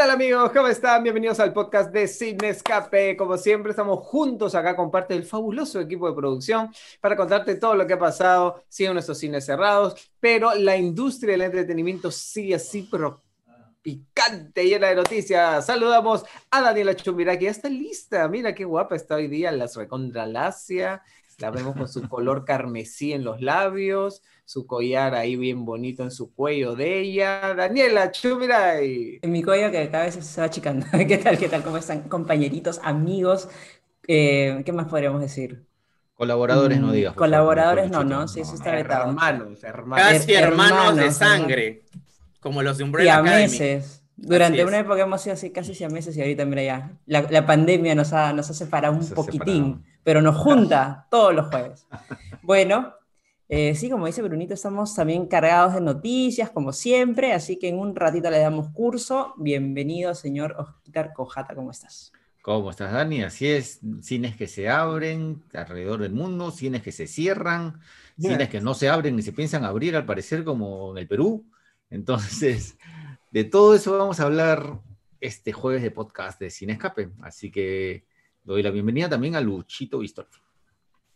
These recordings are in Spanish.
tal amigos? ¿Cómo están? Bienvenidos al podcast de Cine Escape. Como siempre, estamos juntos acá con parte del fabuloso equipo de producción para contarte todo lo que ha pasado. Siguen nuestros cines cerrados, pero la industria del entretenimiento sigue así, pero picante, llena de noticias. Saludamos a Daniela Chumira, que ya está lista. Mira qué guapa está hoy día, las recontralacia. La vemos con su color carmesí en los labios, su collar ahí bien bonito en su cuello de ella. Daniela, chumira. Y... En mi cuello que cada vez se va achicando. ¿Qué tal? ¿Qué tal? ¿Cómo están compañeritos, amigos? Eh, ¿qué más podríamos decir? Colaboradores no Mm, digas. Colaboradores favor, no, no, sí, eso está vetado. Hermanos, hermanos. Casi Her- hermanos, de hermanos, sangre, como los de Y Umbrella a Academy. meses. Durante una época hemos sido así casi meses y ahorita, mira ya. La, la pandemia nos ha, nos ha separado un poquitín, separado. Pero nos junta todos los jueves. Bueno, eh, sí, como dice Brunito, estamos también cargados de noticias, como siempre, así que en un ratito le damos curso. Bienvenido, señor Oscar Cojata, ¿cómo estás? ¿Cómo estás, Dani? Así es, cines que se abren alrededor del mundo, cines que se cierran, Yeah. cines que no se abren ni se piensan abrir, al parecer, como en el Perú. Entonces, de todo eso vamos a hablar este jueves de podcast de Cine Escape. Así que doy la bienvenida también a Luchito Bistolfi.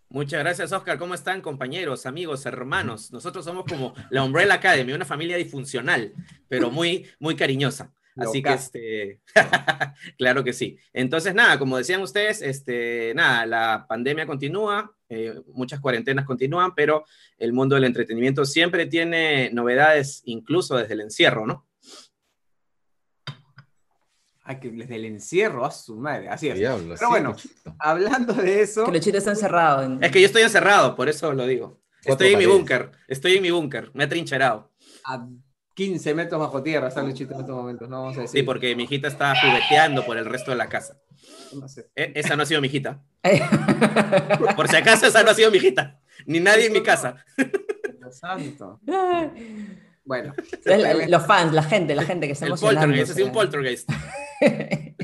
Muchas gracias, Oscar. ¿Cómo están, compañeros, amigos, hermanos? Nosotros somos como la Umbrella Academy, una familia disfuncional, pero muy, muy cariñosa. Así que, este, claro que sí. Entonces, nada, como decían ustedes, este, nada, la pandemia continúa, eh, muchas cuarentenas continúan, pero el mundo del entretenimiento siempre tiene novedades, incluso desde el encierro, ¿no? Ay, que desde el encierro a su madre. Así es. Diablo, Pero sí, bueno, Luchito. hablando de eso, Que Luchito está encerrado. en- Es que yo estoy encerrado, por eso lo digo. Estoy en mi búnker, estoy en mi búnker, me he trincherado. a 15 metros bajo tierra está Luchito en estos momentos. No vamos a decir. Sí, porque mi hijita está jugueteando por el resto de la casa. No sé. E- esa no ha sido mi hijita. Por si acaso, esa no ha sido mi hijita. Ni nadie en mi casa. Dios santo. Bueno, los fans, la gente, la gente que está El emocionando. poltergeist, sido un poltergeist.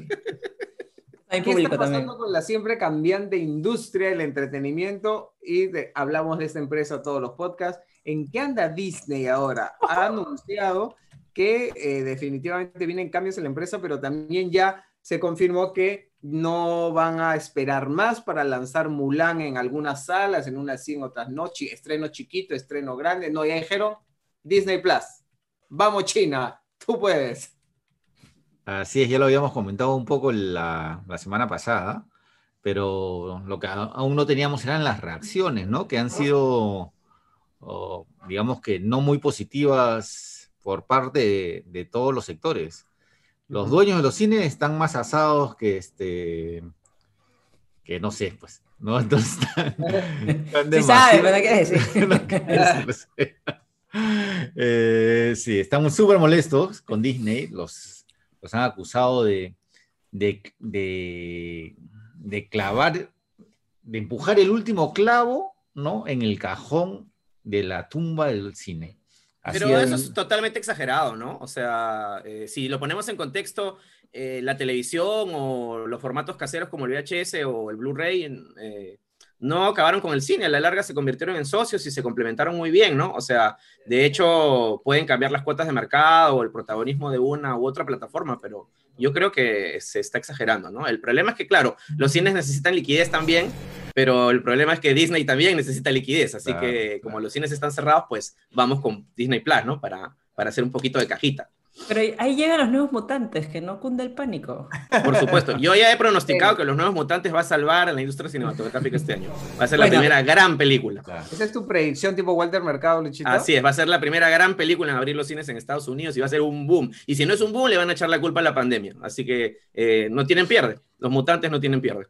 Hay ¿Qué está pasando también. con la siempre cambiante industria del entretenimiento? Y de- hablamos de esta empresa todos los podcasts. ¿En qué anda Disney ahora? Ha anunciado que eh, definitivamente vienen cambios en la empresa, pero también ya se confirmó que no van a esperar más para lanzar Mulan en algunas salas, en unas sí, en otras no. Estreno chiquito, estreno grande. No, ya dijeron Disney Plus. Vamos, China, tú puedes. Así es, ya lo habíamos comentado un poco la, la semana pasada, pero lo que aún no teníamos eran las reacciones, ¿no? Que han sido, oh, digamos que no muy positivas por parte de, de todos los sectores. Los dueños de los cines están más asados que este, que no sé, pues, ¿no? Entonces, están, están Sí sabe, demasiado- pero no decir. no. Eh, sí, estamos súper molestos con Disney. Los, los han acusado de, de, de, de clavar, de empujar el último clavo, ¿no? En el cajón de la tumba del cine. Así Pero eso es totalmente exagerado, ¿no? O sea, eh, si lo ponemos en contexto, eh, la televisión o los formatos caseros como el VHS o el Blu-ray eh, no acabaron con el cine, a la larga se convirtieron en socios y se complementaron muy bien, ¿no? O sea, de hecho, pueden cambiar las cuotas de mercado o el protagonismo de una u otra plataforma, pero yo creo que se está exagerando, ¿no? El problema es que, claro, los cines necesitan liquidez también, pero el problema es que Disney también necesita liquidez, así Claro, que como claro. los cines están cerrados, pues vamos con Disney Plus, ¿no? Para, para hacer un poquito de cajita. Pero ahí llegan los nuevos mutantes, que no cunde el pánico. Por supuesto. Yo ya he pronosticado que Los Nuevos Mutantes va a salvar a la industria cinematográfica este año. Va a ser la Bueno. primera gran película. Claro. ¿Esa es tu predicción tipo Walter Mercado, Luchito? Así es, va a ser la primera gran película en abrir los cines en Estados Unidos y va a ser un boom. Y si no es un boom, le van a echar la culpa a la pandemia. Así que eh, no tienen pierde. Los mutantes no tienen pierde.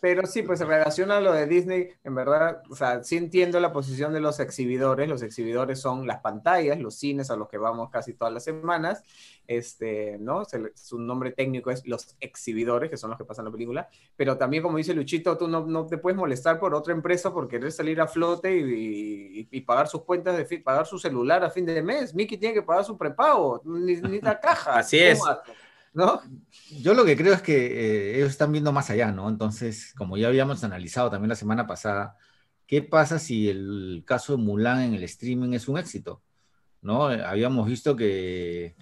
Pero sí, pues en relación a lo de Disney, en verdad, o sea, sí entiendo la posición de los exhibidores. Los exhibidores son las pantallas, los cines a los que vamos casi todas las semanas. Este, ¿no? Se su nombre técnico es los exhibidores, que son los que pasan la película. Pero también, como dice Luchito, tú no, no te puedes molestar por otra empresa por querer salir a flote y, y- y pagar sus cuentas, de pagar su celular a fin de mes. Mickey tiene que pagar su prepago, ni, ni la caja. Así es. ¿No? Yo lo que creo es que eh, ellos están viendo más allá, ¿no? Entonces, como ya habíamos analizado también la semana pasada, ¿qué pasa si el caso de Mulan en el streaming es un éxito? ¿No? Habíamos visto que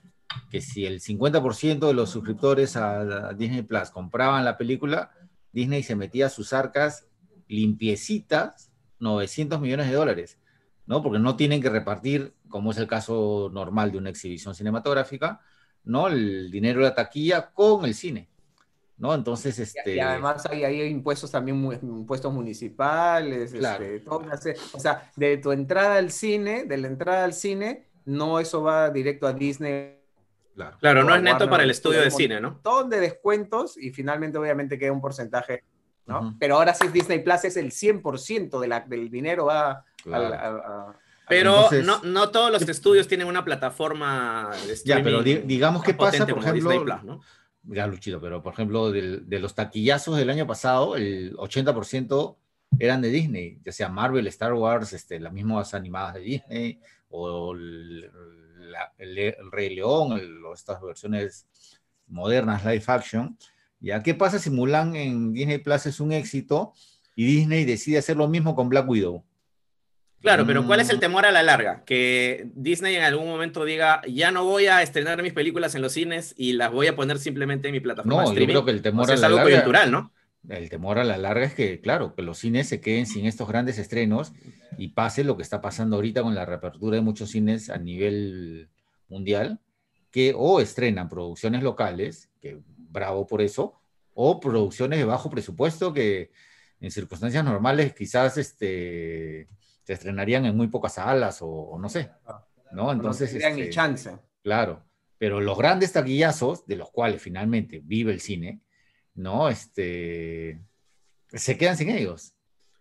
que si el 50% de los suscriptores a Disney Plus compraban la película, Disney se metía a sus arcas limpiecitas 900 millones de dólares, ¿no? Porque no tienen que repartir, como es el caso normal de una exhibición cinematográfica, ¿no? El dinero de la taquilla con el cine. ¿no? Entonces, este... Y además hay, hay impuestos también, impuestos municipales, este, o sea, de tu entrada al cine, de la entrada al cine, no eso va directo a Disney. Claro, claro no es neto para el estudio de cine, ¿no? Montón de descuentos y finalmente obviamente queda un porcentaje, ¿no? Pero ahora sí Disney Plus es el 100% de la, del dinero va a, pero no, no, todos los estudios tienen una plataforma de streaming. Ya, pero digamos que pasa, por ejemplo, Plus, ¿no? ya Luchito, pero por ejemplo, de los taquillazos del año pasado, el 80% eran de Disney, ya sea Marvel, Star Wars, este, las mismas animadas de Disney, o el, Rey León, estas versiones modernas, live action. ¿Ya qué pasa si Mulan en Disney Plus es un éxito y Disney decide hacer lo mismo con Black Widow? Claro, pero ¿cuál es el mm. temor a la larga? Que Disney en algún momento diga, ya no voy a estrenar mis películas en los cines y las voy a poner simplemente en mi plataforma. No, yo creo que el temor a la algo larga, ¿no? El temor a la larga es que, claro, que los cines se queden sin estos grandes estrenos y pase lo que está pasando ahorita con la reapertura de muchos cines a nivel mundial, que o estrenan producciones locales, que bravo por eso, o producciones de bajo presupuesto que en circunstancias normales quizás este se estrenarían en muy pocas salas o, no sé, ¿no? Entonces... No ni este, chance. Claro, pero los grandes taquillazos, de los cuales finalmente vive el cine, ¿no? Este, se quedan sin ellos.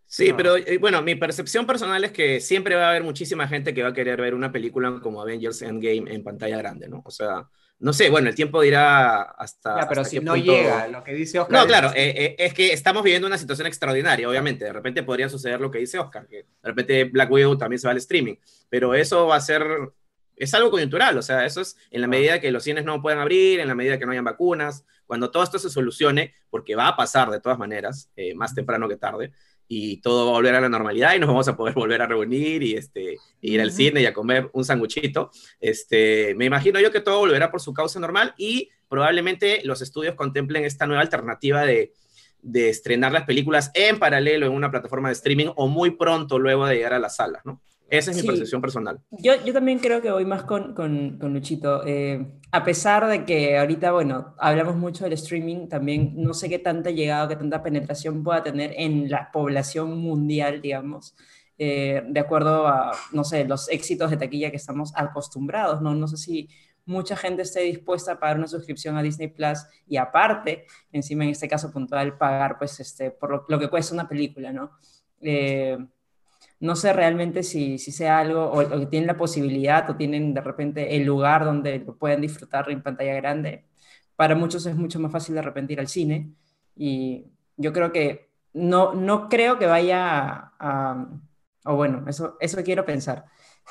Sí, pero eh, bueno, mi percepción personal es que siempre va a haber muchísima gente que va a querer ver una película como Avengers Endgame en pantalla grande, ¿no? O sea, no sé, bueno, el tiempo dirá hasta. Ya, pero si no llega, lo que dice Oscar. No, claro, eh, eh, es que estamos viviendo una situación extraordinaria, obviamente. De repente podría suceder lo que dice Oscar, que de repente Black Widow también se va al streaming, pero eso va a ser. Es algo coyuntural, o sea, eso es en la medida que los cines no puedan abrir, en la medida que no hayan vacunas, cuando todo esto se solucione, porque va a pasar de todas maneras, eh, más temprano que tarde, y todo va a volver a la normalidad y nos vamos a poder volver a reunir y este, ir al cine y a comer un sanguchito. Este, me imagino yo que todo volverá por su causa normal y probablemente los estudios contemplen esta nueva alternativa de, de estrenar las películas en paralelo en una plataforma de streaming o muy pronto luego de llegar a las salas, ¿no? Esa es mi percepción personal. Yo, yo también creo que voy más con, con, con Luchito. Eh, a pesar de que ahorita, bueno, hablamos mucho del streaming, también no sé qué tanta llegada, qué tanta penetración pueda tener en la población mundial, digamos, eh, de acuerdo a, no sé, los éxitos de taquilla que estamos acostumbrados, ¿no? No sé si mucha gente esté dispuesta a pagar una suscripción a Disney Plus y aparte, encima en este caso puntual, pagar pues este, por lo, que cuesta una película, ¿no? Eh, no sé realmente si, si sea algo o, tienen la posibilidad o tienen de repente el lugar donde lo pueden disfrutar en pantalla grande. Para muchos es mucho más fácil de repente ir al cine y yo creo que no, no creo que vaya a, o bueno, eso, eso quiero pensar,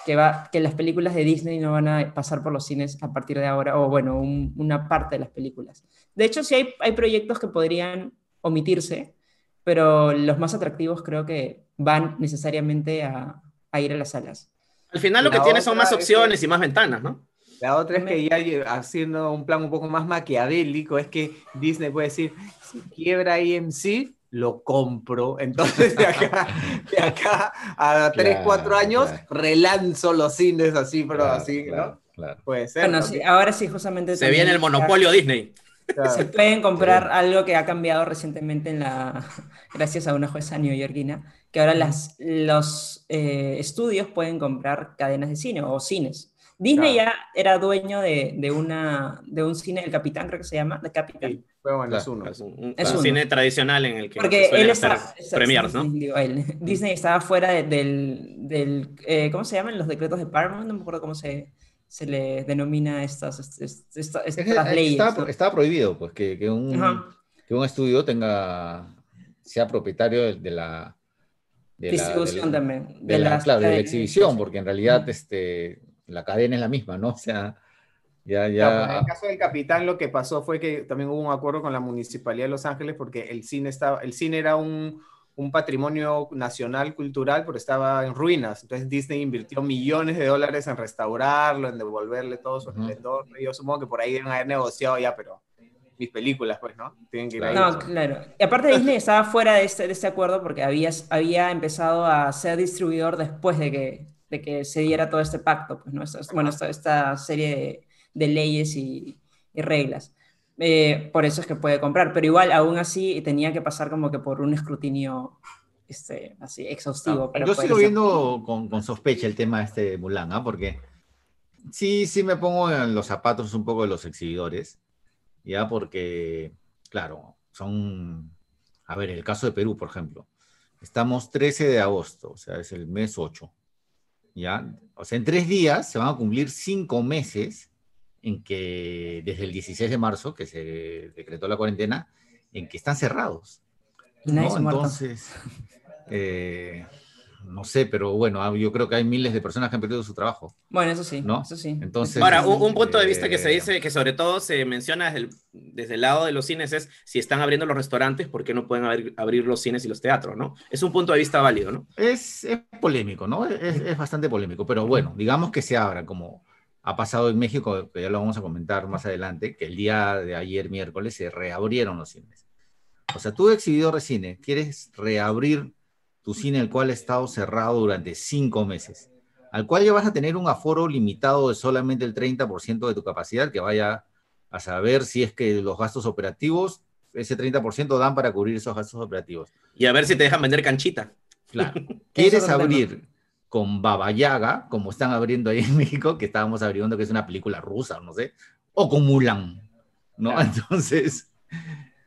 que, va, que las películas de Disney no van a pasar por los cines a partir de ahora, o bueno, una parte de las películas. De hecho, sí hay, hay proyectos que podrían omitirse, pero los más atractivos creo que van necesariamente a, ir a las salas. Al final lo que tiene son más opciones y más ventanas, ¿no? La otra es que ya haciendo un plan un poco más maquiavélico, es que Disney puede decir, si quiebra IMC, lo compro. Entonces de acá, de acá a 3, 4 años, relanzo los cines así, pero así, ¿no? Puede ser. Bueno, ahora sí, justamente. Se viene el monopolio Disney. Se pueden comprar algo que ha cambiado recientemente en la, gracias a una jueza neoyorquina, que ahora las, los eh, estudios pueden comprar cadenas de cine o cines. Disney ya era dueño de, de, una, de un cine, El Capitán creo que se llama, The Capitán. bueno, es uno. Es un, cine tradicional en el que Porque él está, premiers, ¿no? Disney estaba fuera del, del eh, ¿cómo se llaman? Los decretos de Paramount, no me acuerdo cómo se, se le denomina estas, estas, leyes. Estaba, prohibido, pues, que, que, un, que, un, estudio tenga, sea propietario de, la... Distribución también. De, la, claro, de la exhibición, porque en realidad este, la cadena es la misma, ¿no? O sea, ya, ya... en el caso del Capitán lo que pasó fue que también hubo un acuerdo con la Municipalidad de Los Ángeles porque el cine, estaba, el cine era un un patrimonio nacional cultural, pero estaba en ruinas. Entonces Disney invirtió millones de dólares en restaurarlo, en devolverle todo su esplendor. Yo supongo que por ahí deben haber negociado ya, pero mis películas, pues, ¿no? Tienen que ir ahí. No, claro. Y aparte Disney estaba fuera de este, de este acuerdo porque había, había empezado a ser distribuidor después de que, de que se diera todo este pacto, pues, ¿no? bueno, esta, esta serie de, leyes y, y reglas. Eh, por eso es que puede comprar, pero igual aún así tenía que pasar como que por un escrutinio este, así exhaustivo. yo sigo viendo con, con, sospecha el tema este de Mulan, ¿ah? porque sí, sí me pongo en los zapatos un poco de los exhibidores, ya porque, claro, son, a ver, el caso de Perú, por ejemplo, estamos 13 de agosto, o sea, es el mes 8, ¿ya? O sea, en tres días se van a cumplir cinco meses en que desde el 16 de marzo, que se decretó la cuarentena, en que están cerrados. ¿no? Entonces, eh, no sé, pero bueno, ah, yo creo que hay miles de personas que han perdido su trabajo. Bueno, eso sí, ¿no? eso sí. Entonces, Ahora, un, punto de vista que se eh, dice, que sobre todo se menciona desde el, desde el, lado de los cines es si están abriendo los restaurantes, ¿por qué no pueden abrir, abrir los cines y los teatros, no? Es un punto de vista válido, ¿no? Es, es polémico, ¿no? Es, es, bastante polémico, pero bueno, digamos que se abra como ha pasado en México, que ya lo vamos a comentar más adelante, que el día de ayer, miércoles, se reabrieron los cines. O sea, tú, exhibidor de cine, quieres reabrir tu cine, el cual ha estado cerrado durante cinco meses, al cual ya vas a tener un aforo limitado de solamente el 30% de tu capacidad, que vaya a saber si es que los gastos operativos, ese 30% dan para cubrir esos gastos operativos. Y a ver si te dejan vender canchita. Claro. ¿Quieres abrir con Baba Yaga, como están abriendo ahí en México, que estábamos abriendo que es una película rusa, no sé, o con Mulan, ¿no? Entonces...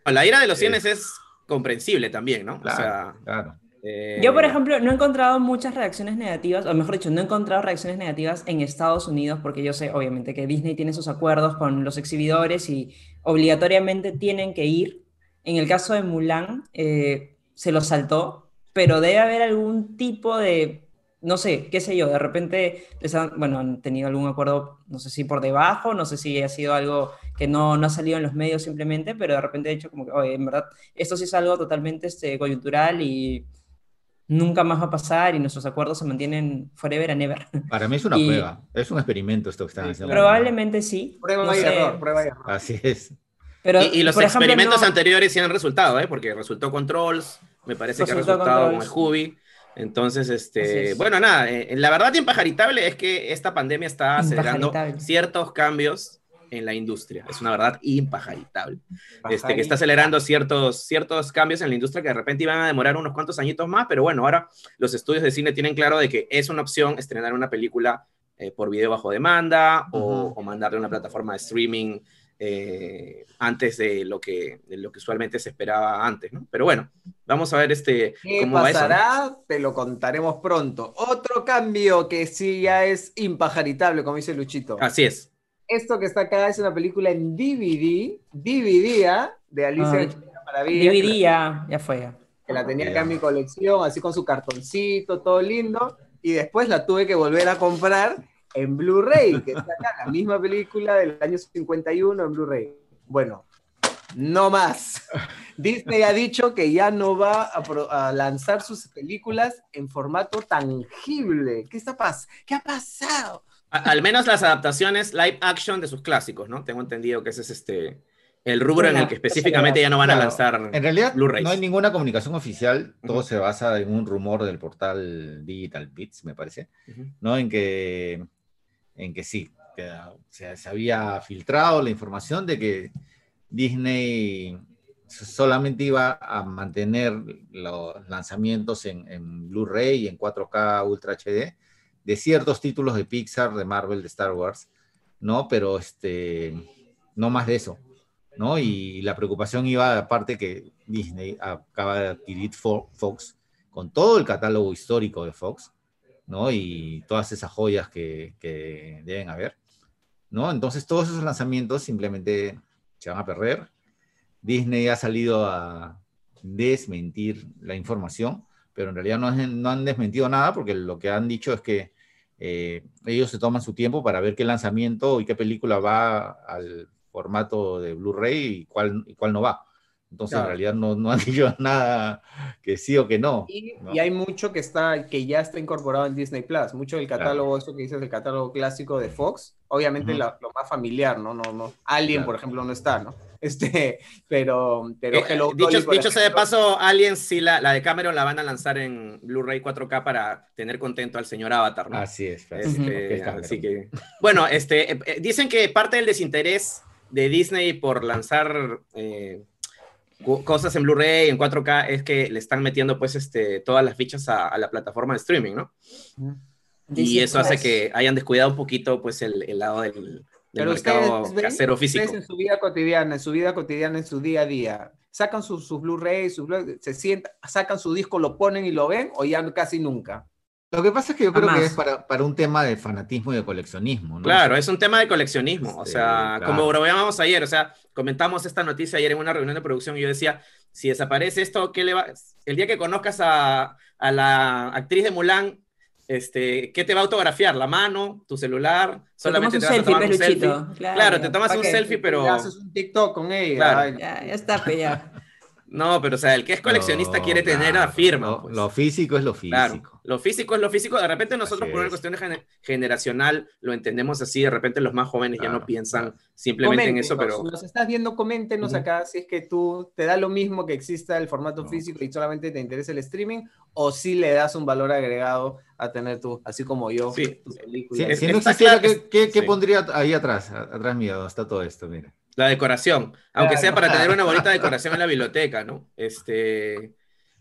La ira de los cienes es comprensible también, ¿no? Claro, o sea, claro. Eh, Yo, por ejemplo, no he encontrado muchas reacciones negativas, o mejor dicho, no he encontrado reacciones negativas en Estados Unidos, porque yo sé, obviamente, que Disney tiene sus acuerdos con los exhibidores y obligatoriamente tienen que ir. En el caso de Mulan, eh, se lo saltó, pero debe haber algún tipo de no sé, qué sé yo, de repente les han, bueno, han tenido algún acuerdo, no sé si por debajo, no sé si ha sido algo que no, no ha salido en los medios simplemente, pero de repente he dicho como que, oye, en verdad, esto sí es algo totalmente este, coyuntural y nunca más va a pasar y nuestros acuerdos se mantienen forever and ever. Para mí es una prueba, es un experimento esto que están haciendo. Probablemente sí. Prueba y error, prueba y error. Así es. Pero, y, los experimentos anteriores sí han resultado, ¿eh? porque resultó Controls, me parece que ha resultado con el Hubi. Entonces, este, bueno, nada, eh, la verdad impajaritable es que esta pandemia está acelerando ciertos cambios en la industria. Es una verdad impajaritable. Este, que está acelerando ciertos, ciertos cambios en la industria que de repente iban a demorar unos cuantos añitos más, pero bueno, ahora los estudios de cine tienen claro de que es una opción estrenar una película eh, por video bajo demanda o, o mandarle a una plataforma de streaming eh, antes de lo, que, de lo que usualmente se esperaba antes, ¿no? Pero bueno, vamos a ver este, ¿Qué cómo pasará? Te lo contaremos pronto. Otro cambio que sí ya es impajaritable, como dice Luchito. Así es. Esto que está acá es una película en DVD, DVD ¿ah? de Alicia la Maravilla. DVD ya, ya fue. Que la tenía acá en mi colección, así con su cartoncito, todo lindo. Y después la tuve que volver a comprar en Blu-ray, que está acá, la misma película del año 51 en Blu-ray. Bueno, no más. Disney ha dicho que ya no va a, lanzar sus películas en formato tangible. ¿Qué, está pas ¿Qué ha pasado? al menos las adaptaciones live action de sus clásicos, ¿no? Tengo entendido que ese es este el rubro en el que específicamente ya no van a lanzar En realidad no hay ninguna comunicación oficial, todo se basa en un rumor del portal Digital Bits, me parece, ¿no? En que en que sí, que se, había filtrado la información de que Disney solamente iba a mantener los lanzamientos en, Blu-ray y en 4K Ultra HD de ciertos títulos de Pixar, de Marvel, de Star Wars, ¿no? Pero este, no más de eso, ¿no? Y la preocupación iba, aparte que Disney acaba de adquirir Fox con todo el catálogo histórico de Fox, ¿no? Y todas esas joyas que, deben haber, ¿no? Entonces todos esos lanzamientos simplemente se van a perder. Disney ha salido a desmentir la información, pero en realidad no, han desmentido nada porque lo que han dicho es que eh, ellos se toman su tiempo para ver qué lanzamiento y qué película va al formato de Blu-ray y cuál no va. Entonces, Claro. en realidad no, no han dicho nada que sí o que no. Y, ¿no? y hay mucho que está que ya está incorporado en Disney Plus, mucho del catálogo, eso que dices del catálogo clásico de Fox, obviamente Ujú. la- lo más familiar, ¿no? No, no. Alien, Claro. por ejemplo, no está, ¿no? Este, pero, pero Eh, Hello dicho Dolly, dicho sea de paso, Aliens, sí, la, la de Cameron la van a lanzar en Blu-ray 4K para tener contento al señor Avatar, ¿no? Así es. Este, así que, bueno, este, eh, eh, dicen que parte del desinterés de Disney por lanzar eh, cosas en Blu-ray, en 4K, es que le están metiendo pues este, todas las fichas a, a la plataforma de streaming, ¿no? Y Disney eso hace Plus. que hayan descuidado un poquito pues el, el lado del, del Pero mercado ustedes casero físico. ustedes en su vida cotidiana, en su vida cotidiana, en su día a día, sacan sus su Blu-ray, sus Blu- se sientan, sacan su disco, lo ponen y lo ven, o ya casi nunca. Lo que pasa es que yo creo que es para, para un tema de fanatismo y de coleccionismo, ¿no? Claro, es un tema de coleccionismo. O Sí, sea, claro. como bromeábamos ayer, o sea, comentamos esta noticia ayer en una reunión de producción y yo decía, si desaparece esto, ¿qué le va? El día que conozcas a, a la actriz de Mulan, este, ¿qué te va a autografiar? ¿La mano? ¿Tu celular? Te Solamente tomas un te vas a selfie, tomar un selfie. Claro, Claro, te tomas ¿pa' un selfie, pero... Ya haces un TikTok con ella. Claro. Ya, ya está, ya. No, pero o sea, el que es coleccionista No, quiere tener claro, la firma. Lo, pues. lo físico es lo Claro, físico. lo físico es lo físico. De repente nosotros Así por una es. cuestión gener- generacional lo entendemos así. De repente los más jóvenes ya Claro, no piensan claro. simplemente en eso, pero si nos estás viendo, coméntenos Ujú. acá si es que tú te da lo mismo que exista el formato No. físico y solamente te interesa el streaming, o si le das un valor agregado a tener tú, así como yo, Sí. tu Si, película. Es- si no existiera, claro- ¿qué, qué- qué sí. pondría ahí atrás? Atrás mío, está todo esto, mira. La decoración, aunque Claro. sea para tener una bonita decoración en la biblioteca, ¿no? Este,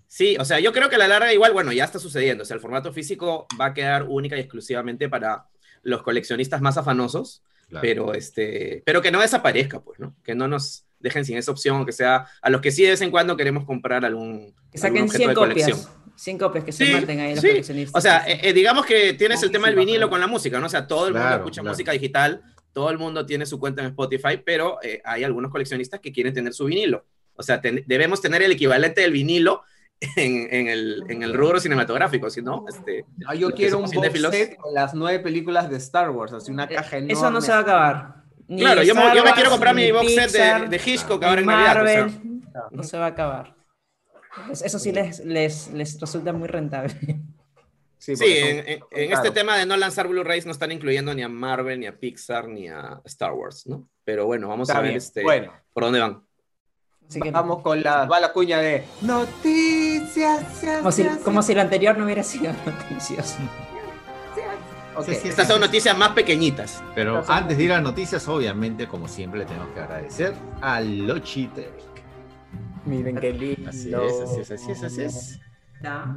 sí, o sea, yo creo que a la larga igual, bueno, ya está sucediendo, o sea, el formato físico va a quedar única y exclusivamente para los coleccionistas más afanosos, Claro. pero este, pero que no desaparezca, pues, ¿no? Que no nos dejen sin esa opción, que sea a los que sí de vez en cuando queremos comprar algún, Que algún saquen objeto 100 de colección. copias. 100 copias que se Sí, maten ahí los sí. coleccionistas. O sea, eh, eh, digamos que tienes el tema del vinilo claro. con la música, ¿no? O sea, todo el mundo Claro, escucha claro. música digital, todo el mundo tiene su cuenta en Spotify, pero eh, hay algunos coleccionistas que quieren tener su vinilo. O sea, ten- debemos tener el equivalente del vinilo en, en el, en el rubro cinematográfico, si no, este, Ah, yo quiero un box cinéfilos. set con las nueve películas de Star Wars, así una caja enorme. Eh, Eso no se va a acabar. Ni Claro, yo me, yo me Star quiero comprar mi box set de, de Hitchcock ahora en Navidad. o sea. Marvel. No se va a acabar. Pues eso sí les, les, les resulta muy rentable. Sí, Sí, porque son- en, en- son en este tema de no lanzar Blu-rays no están incluyendo ni a Marvel, ni a Pixar, ni a Star Wars, ¿no? Pero bueno, vamos Está a ver bien. este, Bueno, por dónde van. Así que- vamos con la, va la cuña de noticias. como, si, como si lo anterior no hubiera sido noticias. Ok. Sí, sí, Estas son noticias más pequeñitas. Pero son- antes de ir a noticias, obviamente, como siempre, le tenemos que agradecer a Logitech. Miren qué lindo. Así es, así es, así es, así es. Ya.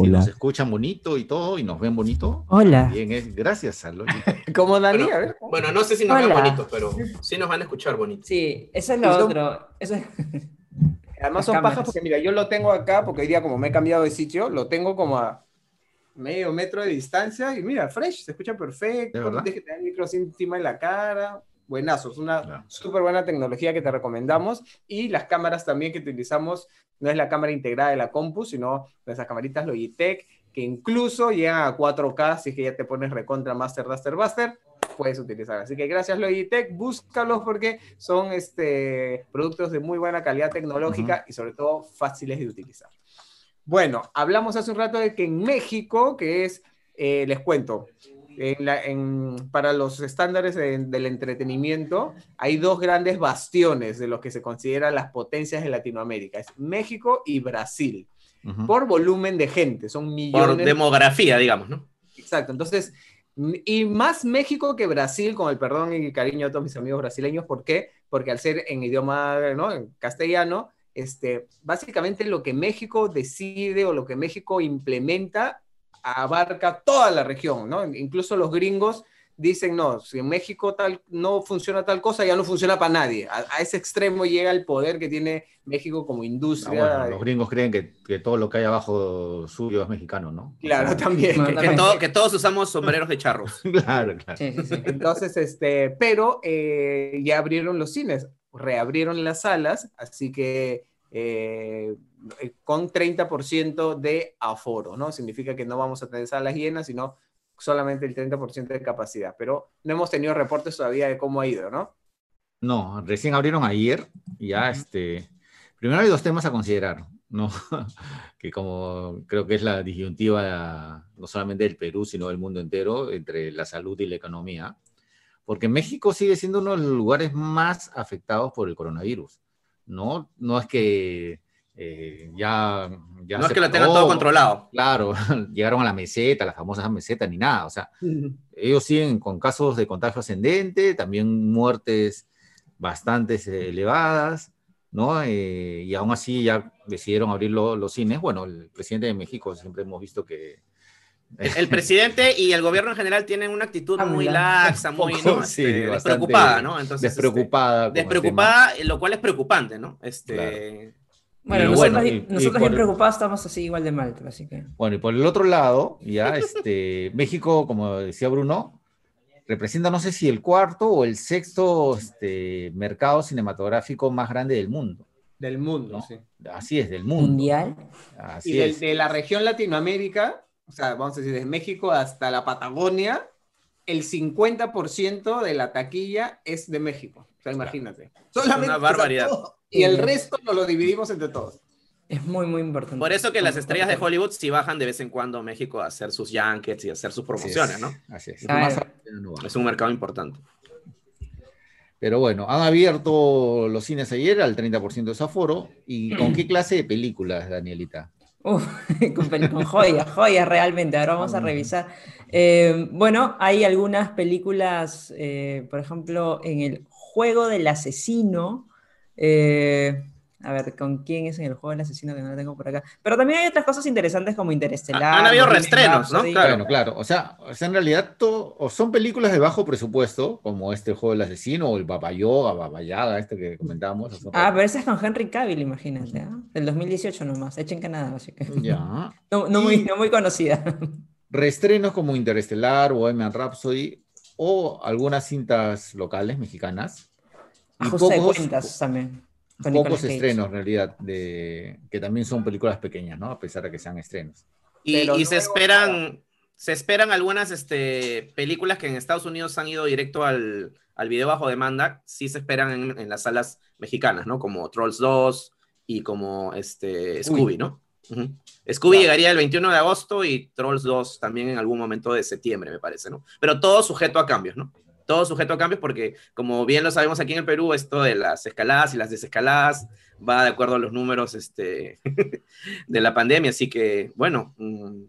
Si Hola. nos escuchan bonito y todo, y nos ven bonito, Hola. bien es gracias a. Como Dalí, Bueno, a ver. Bueno, no sé si nos ven Hola. bonitos, pero sí nos van a escuchar bonitos. Sí, eso es lo otro. Eso es... Además Las son pajas porque mira, yo lo tengo acá porque hoy día como me he cambiado de sitio, lo tengo como a medio metro de distancia y mira, fresh, se escucha perfecto, ¿De verdad? no tienes que tener el micro así encima de la cara. Buenazo, es una Claro. súper buena tecnología que te recomendamos y las cámaras también que utilizamos no es la cámara integrada de la compu, sino esas camaritas Logitech que incluso llegan a 4K si es que ya te pones recontra Master Duster Buster puedes utilizar. Así que gracias Logitech, búscalos porque son este, productos de muy buena calidad tecnológica y sobre todo fáciles de utilizar. Bueno, hablamos hace un rato de que en México, que es, eh, les cuento, en la- en- para los estándares de- del entretenimiento, hay dos grandes bastiones de los que se consideran las potencias de Latinoamérica, es México y Brasil, por volumen de gente, son Por millones. demografía, digamos, ¿no? Exacto, entonces, y más México que Brasil, con el perdón y cariño a todos mis amigos brasileños, ¿por qué? Porque al ser en idioma, ¿no? En castellano, este, básicamente lo que México decide o lo que México implementa abarca toda la región, ¿no? Incluso los gringos dicen, no, si en México tal, no funciona tal cosa, ya no funciona para nadie. A, a ese extremo llega el poder que tiene México como Ah, industria. bueno, los gringos creen que, que todo lo que hay abajo suyo es mexicano, ¿no? Claro, O sea, también. Que- Que, También. todo- que todos usamos sombreros de charros. Claro, claro. Sí, sí, sí. Entonces, este, pero eh, ya abrieron los cines, reabrieron las salas, así que eh, con 30% de aforo, ¿no? Significa que no vamos a tener salas llenas, sino solamente el 30% de capacidad, pero no hemos tenido reportes todavía de cómo ha ido, ¿no? No, recién abrieron ayer, ya este, Primero hay dos temas a considerar, ¿no? que como creo que es la disyuntiva no solamente del Perú, sino del mundo entero, entre la salud y la economía, porque México sigue siendo uno de los lugares más afectados por el coronavirus, ¿no? No es que eh, ya, ya... No es que lo tengan todo controlado. Claro, llegaron a la meseta, las famosas mesetas, ni nada, o sea, ellos siguen con casos de contagio ascendente, también muertes bastante elevadas, ¿no? Eh, y aún así ya decidieron abrir los cines. Bueno, el presidente de México siempre hemos visto que... El, presidente y el gobierno en general tienen una actitud muy laxa, muy este, despreocupada, ¿no? Entonces, despreocupada. Este, despreocupada, lo cual es preocupante, ¿no? Este... Bueno, nosotros, bien preocupados estamos así igual de mal, así que... Bueno, y por el otro lado, ya, este, México, como decía Bruno, representa, no sé si el cuarto o el sexto este, mercado cinematográfico más grande del mundo. Del mundo, sí. Así es, del mundo. Mundial. y de la región Latinoamérica, o sea, vamos a decir, desde México hasta la Patagonia, el 50% de la taquilla es de México. O sea, imagínate. Solamente, una barbaridad. Y el resto nos lo dividimos entre todos. Es muy, muy importante. Por eso que las estrellas de Hollywood sí bajan de vez en cuando a México a hacer sus junkets y a hacer sus promociones, ¿no? Así es. Es un mercado importante. Pero bueno, han abierto los cines ayer al 30% de su aforo. ¿Y con qué clase de películas, Danielita? Uf, con, joyas, joyas realmente. Ahora vamos a revisar. Eh, bueno, hay algunas películas, eh, por ejemplo, en el Juego del Asesino. Eh, a ver, ¿con quién es en el juego del asesino que no lo tengo por acá? Pero también hay otras cosas interesantes como Interestelar. Han habido reestrenos, ¿no? Claro, claro. O sea, en realidad o son películas de bajo presupuesto, como este juego del asesino o el Babayoga, Babayaga, este que comentábamos. Ah, pero ese es con Henry Cavill, imagínate. ¿eh? Del 2018 nomás, hecha en Canadá, así que. Ya. no, muy, no muy conocida. Reestrenos como Interestelar, Bohemian Rhapsody o algunas cintas locales mexicanas. Ajuste de cuentas también pocos estrenos en realidad, de, que también son películas pequeñas, ¿no? A pesar de que sean estrenos. Y, se esperan, se esperan algunas este, películas que en Estados Unidos han ido directo al, al video bajo demanda, sí se esperan en, las salas mexicanas, ¿no? Como Trolls 2 y como este, Scooby, ¿no? Scooby llegaría el 21 de agosto y Trolls 2 también en algún momento de septiembre, me parece, ¿no? Pero todo sujeto a cambios, ¿no? Todo sujeto a cambios porque, como bien lo sabemos aquí en el Perú, esto de las escaladas y las desescaladas va de acuerdo a los números este, de la pandemia. Así que, bueno, mm,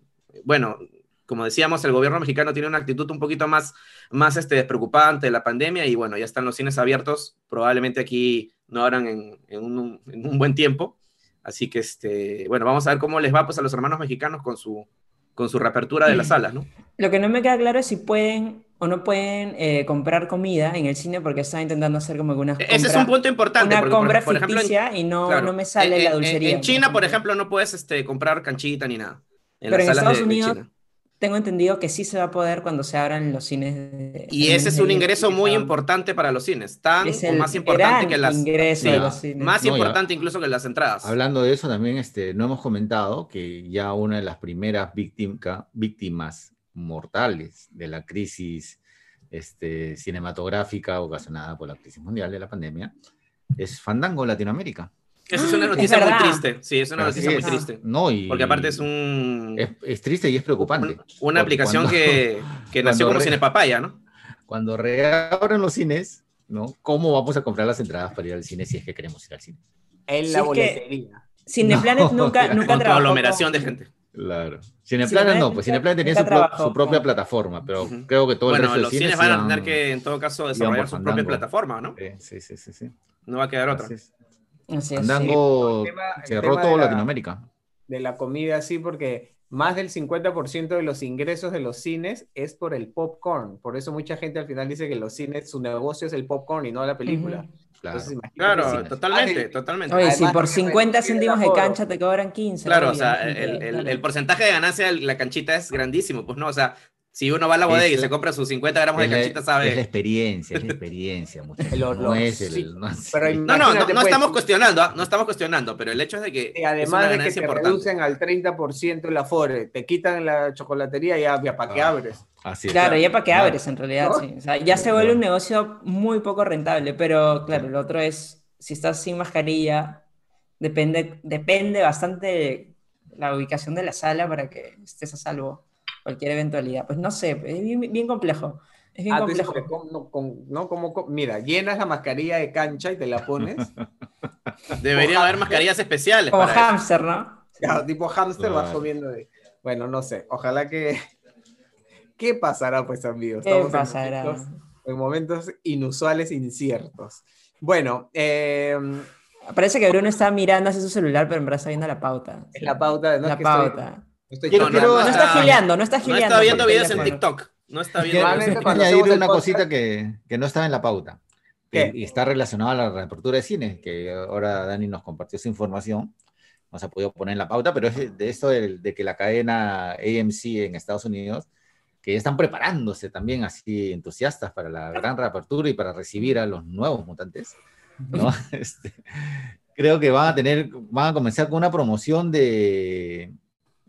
bueno, como decíamos, el gobierno mexicano tiene una actitud un poquito más, más este, despreocupante de la pandemia y bueno, ya están los cines abiertos, probablemente aquí no harán en, en, un, en un, buen tiempo. Así que, este, bueno, vamos a ver cómo les va pues, a los hermanos mexicanos con su, con su reapertura de las salas, ¿no? Lo que no me queda claro es si pueden o no pueden eh, comprar comida en el cine porque están intentando hacer como algunas Ese es un punto importante. Una compra por, ficticia y no, no me sale la dulcería. En, China, por ejemplo, no puedes este, comprar canchita ni nada. En Pero en Estados Unidos tengo entendido que sí se va a poder cuando se abran los cines. y ese es un ingreso muy importante para los cines, tan o más importante que las ingreso de los cines. Más importante incluso que las entradas. Hablando de eso, también este, no hemos comentado que ya una de las primeras víctimas mortales de la crisis este, cinematográfica ocasionada por la crisis mundial de la pandemia es Fandango Latinoamérica. Esa es una ah, noticia muy triste. Sí, es una noticia muy triste. No, y, Porque aparte es un. Es, triste y es preocupante. una aplicación que, que nació como Cine Papaya, ¿no? Cuando reabran los cines, ¿no? ¿Cómo vamos a comprar las entradas para ir al cine si es que queremos ir al cine? En la boletería. Cineplanet nunca, nunca Con aglomeración de gente. Claro. Cineplanet no, pues Cineplanet tenía su, propia plataforma, pero creo que todo el resto de los cines, van a tener que, en todo caso, desarrollar su propia plataforma, ¿no? Sí, sí, sí, sí. No va a quedar otra. Fandango cerró todo Latinoamérica. De la comida, sí, porque más del 50% de los ingresos de los cines es por el popcorn. Por eso mucha gente al final dice que los cines, su negocio es el popcorn y no la película. Claro, totalmente, totalmente. Oye, si por 50 céntimos de cancha te cobran 15. Claro, o sea, el, el, el, porcentaje de ganancia de la canchita es grandísimo, pues no, o sea, si uno va a la bodega y se compra sus 50 gramos de canchita, sabe. Es la experiencia, es la experiencia, muchachos. no, es el, no, no, no, no, pues, estamos cuestionando, ¿ah? no estamos cuestionando, pero el hecho es de que. Y además de que te reducen al 30% el afore, te quitan la chocolatería y ya, para qué ah, abres. Así claro, ya para qué abres en realidad, sí. O sea, ya se vuelve un negocio muy poco rentable, pero claro, lo otro es, si estás sin mascarilla, depende, depende bastante de la ubicación de la sala para que estés a salvo cualquier eventualidad. Pues no sé, es bien, bien complejo. Es bien Ah, dices complejo. que con- no, con- no, como, con- mira, llenas la mascarilla de cancha y te la pones. Debería haber mascarillas especiales Como para eso. hámster, ¿no? Ya, tipo hámster vas Claro. comiendo de... Bueno, no sé. Ojalá que... ¿Qué pasará, pues, amigos? ¿Qué Estamos en pasará? momentos- En momentos, inusuales, inciertos. Bueno, eh, Parece que Bruno está mirando hacia su celular, pero en verdad está viendo la pauta. es la pauta. No es la que estoy- pauta. Estoy Quiero- chocando. quiero- No está está- gileando, no está No gileando. está viendo videos en. TikTok. No está viendo Generalmente videos en cuando añadir una cosita que, que no estaba en la pauta. ¿Qué? Y, y está relacionada a la reapertura de cine, que ahora Dani nos compartió esa información. No se ha podido poner en la pauta, pero es de- de esto de, de que la cadena AMC en Estados Unidos, que ya están preparándose también así entusiastas para la gran reapertura y para recibir a los nuevos mutantes. ¿no? Este, creo que van a tener, van a comenzar con una promoción de,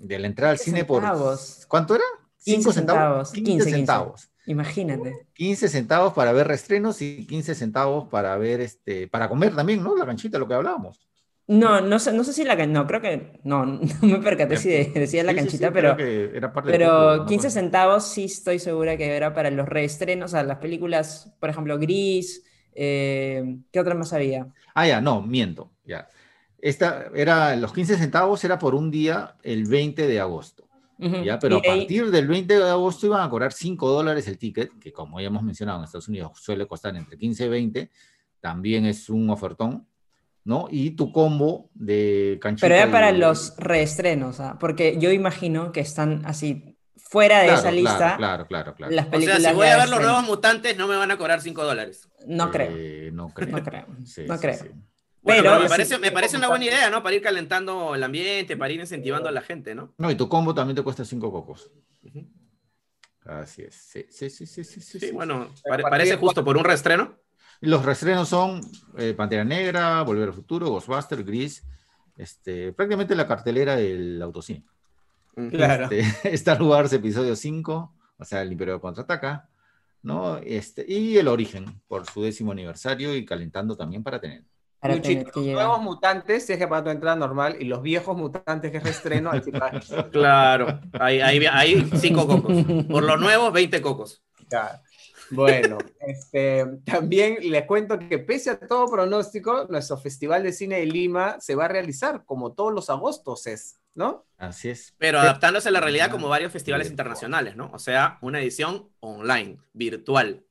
de la entrada al cine por... Centavos. ¿Cuánto era? 15 ¿Cinco centavos. 15, 15, centavos. Imagínate. 15 centavos para ver reestrenos y 15 centavos para ver, este, para comer también, ¿no? La canchita, lo que hablábamos. No, no sé, no sé si la no, creo que no, no me percaté si de- decía la Sí, sí, canchita, sí, pero, creo que era parte pero cupo, ¿no? 15 centavos sí estoy segura que era para los reestrenos, o sea, las películas, por ejemplo, Gris, eh, ¿qué otra más había? Ah, ya, no, miento, ya. Esta era, los 15 centavos era por un día el 20 de agosto, ya, pero Y a partir del 20 de agosto iban a cobrar 5 dólares el ticket, que como ya hemos mencionado en Estados Unidos suele costar entre 15 y 20, también es un ofertón, ¿no? Y tu combo de canchita. Pero era para y- los reestrenos, ¿ah? porque yo imagino que están así fuera de Claro, esa claro, lista Claro, claro, claro. las O películas. sea, si voy a ver los nuevos mutantes, no me van a cobrar 5 dólares. No creo, Eh, no creo. no creo, Sí, no sí, creo. sí. Bueno, Pero pero me parece, me parece una buena idea, ¿no? Para ir calentando el ambiente, para ir incentivando a la gente, ¿no? No, y tu combo también te cuesta 5 cocos. Así es. Sí, sí, sí, sí, sí, sí, Sí, sí. bueno, pare- parece justo por un reestreno. Los restrenos son eh, Pantera Negra, Volver al Futuro, Ghostbuster, Gris, este, prácticamente la cartelera del autocine. Claro. Este, Star Wars Episodio 5, o sea, el Imperio contraataca, ¿no? Este, y El Origen, por su décimo aniversario y calentando también para tener. Para Luchito, tener que los llegar. nuevos mutantes tienes que pagar tu entrada normal y los viejos mutantes que es reestreno, ahí sí pagas. Claro, ahí, ahí, ahí cinco cocos. Por los nuevos, 20 cocos. Ya. Bueno, este, también les cuento que pese a todo pronóstico, nuestro Festival de Cine de Lima se va a realizar como todos los agostos, es, ¿no? Así es. Pero Pe- adaptándose a la realidad como varios festivales internacionales, ¿no? O sea, una edición online, virtual.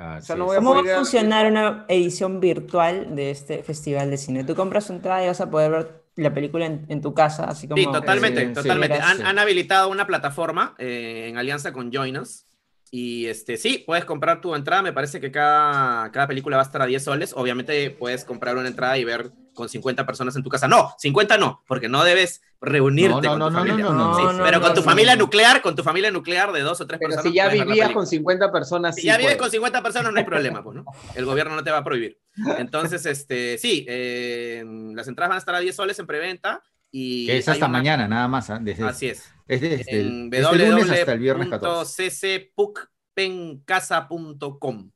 Así sea, no voy a ¿Cómo va a funcionar una edición virtual de este festival de cine? Tú compras tu entrada y vas a poder ver la película en, en tu casa, así como... Sí, totalmente, Sí, sí, totalmente. verás, han, sí. han habilitado una plataforma eh, en alianza con Join Us. Y este, sí, puedes comprar tu entrada. Me parece que cada, cada película va a estar a 10 soles. Obviamente puedes comprar una entrada y ver con 50 personas en tu casa. No, 50 no, porque no debes reunirte No, no, con tu no, no, familia. no, no, Sí, no, no, pero con tu no, familia no. nuclear, con tu familia nuclear de dos o tres Pero personas. si ya vivías con 50 personas, Si sí ya vives con 50 personas, no hay problema, pues, ¿no? El gobierno no te va a prohibir. Entonces, este, sí, eh, las entradas van a estar a 10 soles en preventa. Y Que es hasta una- mañana, nada más. ¿ah? Desde, Así es. es desde el, En este lunes hasta el viernes 14. www.ccpucpencasa.com.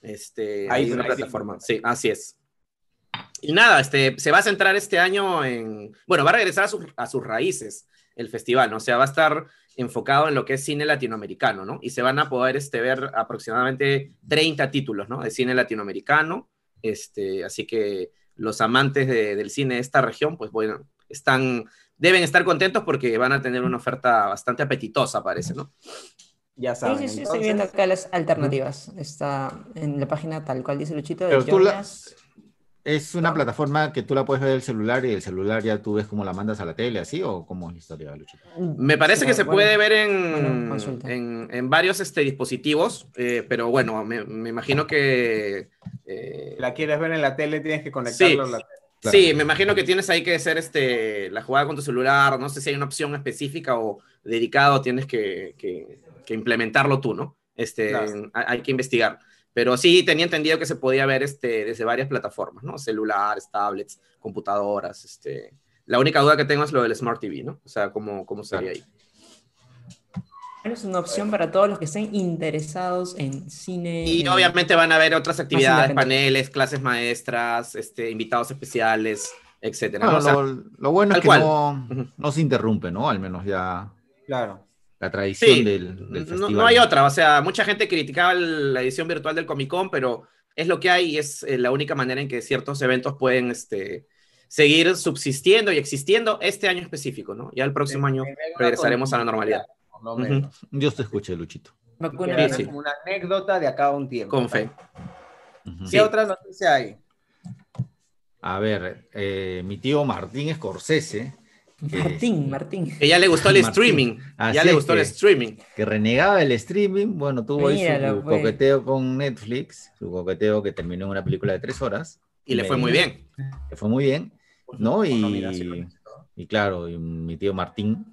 Este, Ahí hay una plataforma. Sí, así es. Y nada, este, se va a centrar este año en. Bueno, va a regresar a, sus- a sus raíces el festival, ¿no? O sea, va a estar enfocado en lo que es cine latinoamericano, ¿no? Y se van a poder este, ver aproximadamente 30 títulos, ¿no? De cine latinoamericano. Este, así que los amantes de- del cine de esta región, pues bueno, están, deben estar contentos porque van a tener una oferta bastante apetitosa, parece, ¿no? Ya Sí, saben. sí, sí, estoy entonces, viendo acá las alternativas. Está en la página tal cual dice Luchito de Pero tú la- Jonas. Es una plataforma que tú la puedes ver del celular y el celular ya tú ves cómo la mandas a la tele, así o cómo es la historia, Luchito. Me parece Sí, que se bueno, puede ver en, bueno, en, en varios este, dispositivos, eh, pero bueno, me, me imagino que... eh, la quieres ver en la tele, tienes que conectarlo. a la tele. Claro. Sí, me imagino que tienes ahí que hacer este, la jugada con tu celular, no sé si hay una opción específica o dedicado, tienes que, que- que implementarlo tú, ¿no? Este, Claro. hay, hay que investigar. Pero sí tenía entendido que se podía ver este, desde varias plataformas, ¿no? Celulares, tablets, computadoras. Este. La única duda que tengo es lo del Smart TV, ¿no? O sea, cómo, cómo sería ahí. Es una opción para todos los que estén interesados en cine. Y en- obviamente van a haber otras actividades, paneles, clases maestras, este, invitados especiales, etcétera. Bueno, ¿no? O sea, lo, lo bueno es que no, no se interrumpe, ¿no? Al menos ya Claro. La tradición Sí, del, del no, festival. no hay otra. O sea, mucha gente criticaba la edición virtual del Comic Con, pero es lo que hay y es eh, la única manera en que ciertos eventos pueden este, seguir subsistiendo y existiendo este año específico, ¿no? Ya el próximo año regresaremos a la normalidad. Por lo Ujú. menos. Dios te escuche, Luchito. Vacuna Queda Sí, sí. como una anécdota de acá a un tiempo. Con fe. ¿Qué Sí. otra noticia hay? A ver, eh, mi tío Martín Scorsese, Martín, Martín. Que ya le gustó el Martín. streaming. Así ya le gustó el streaming. que renegaba el streaming, bueno, tuvo ahí su pues. coqueteo con Netflix, su coqueteo que terminó en una película de tres horas, Y le fue muy bien. que fue muy bien, ¿no? Con Y, y claro, y mi tío Martín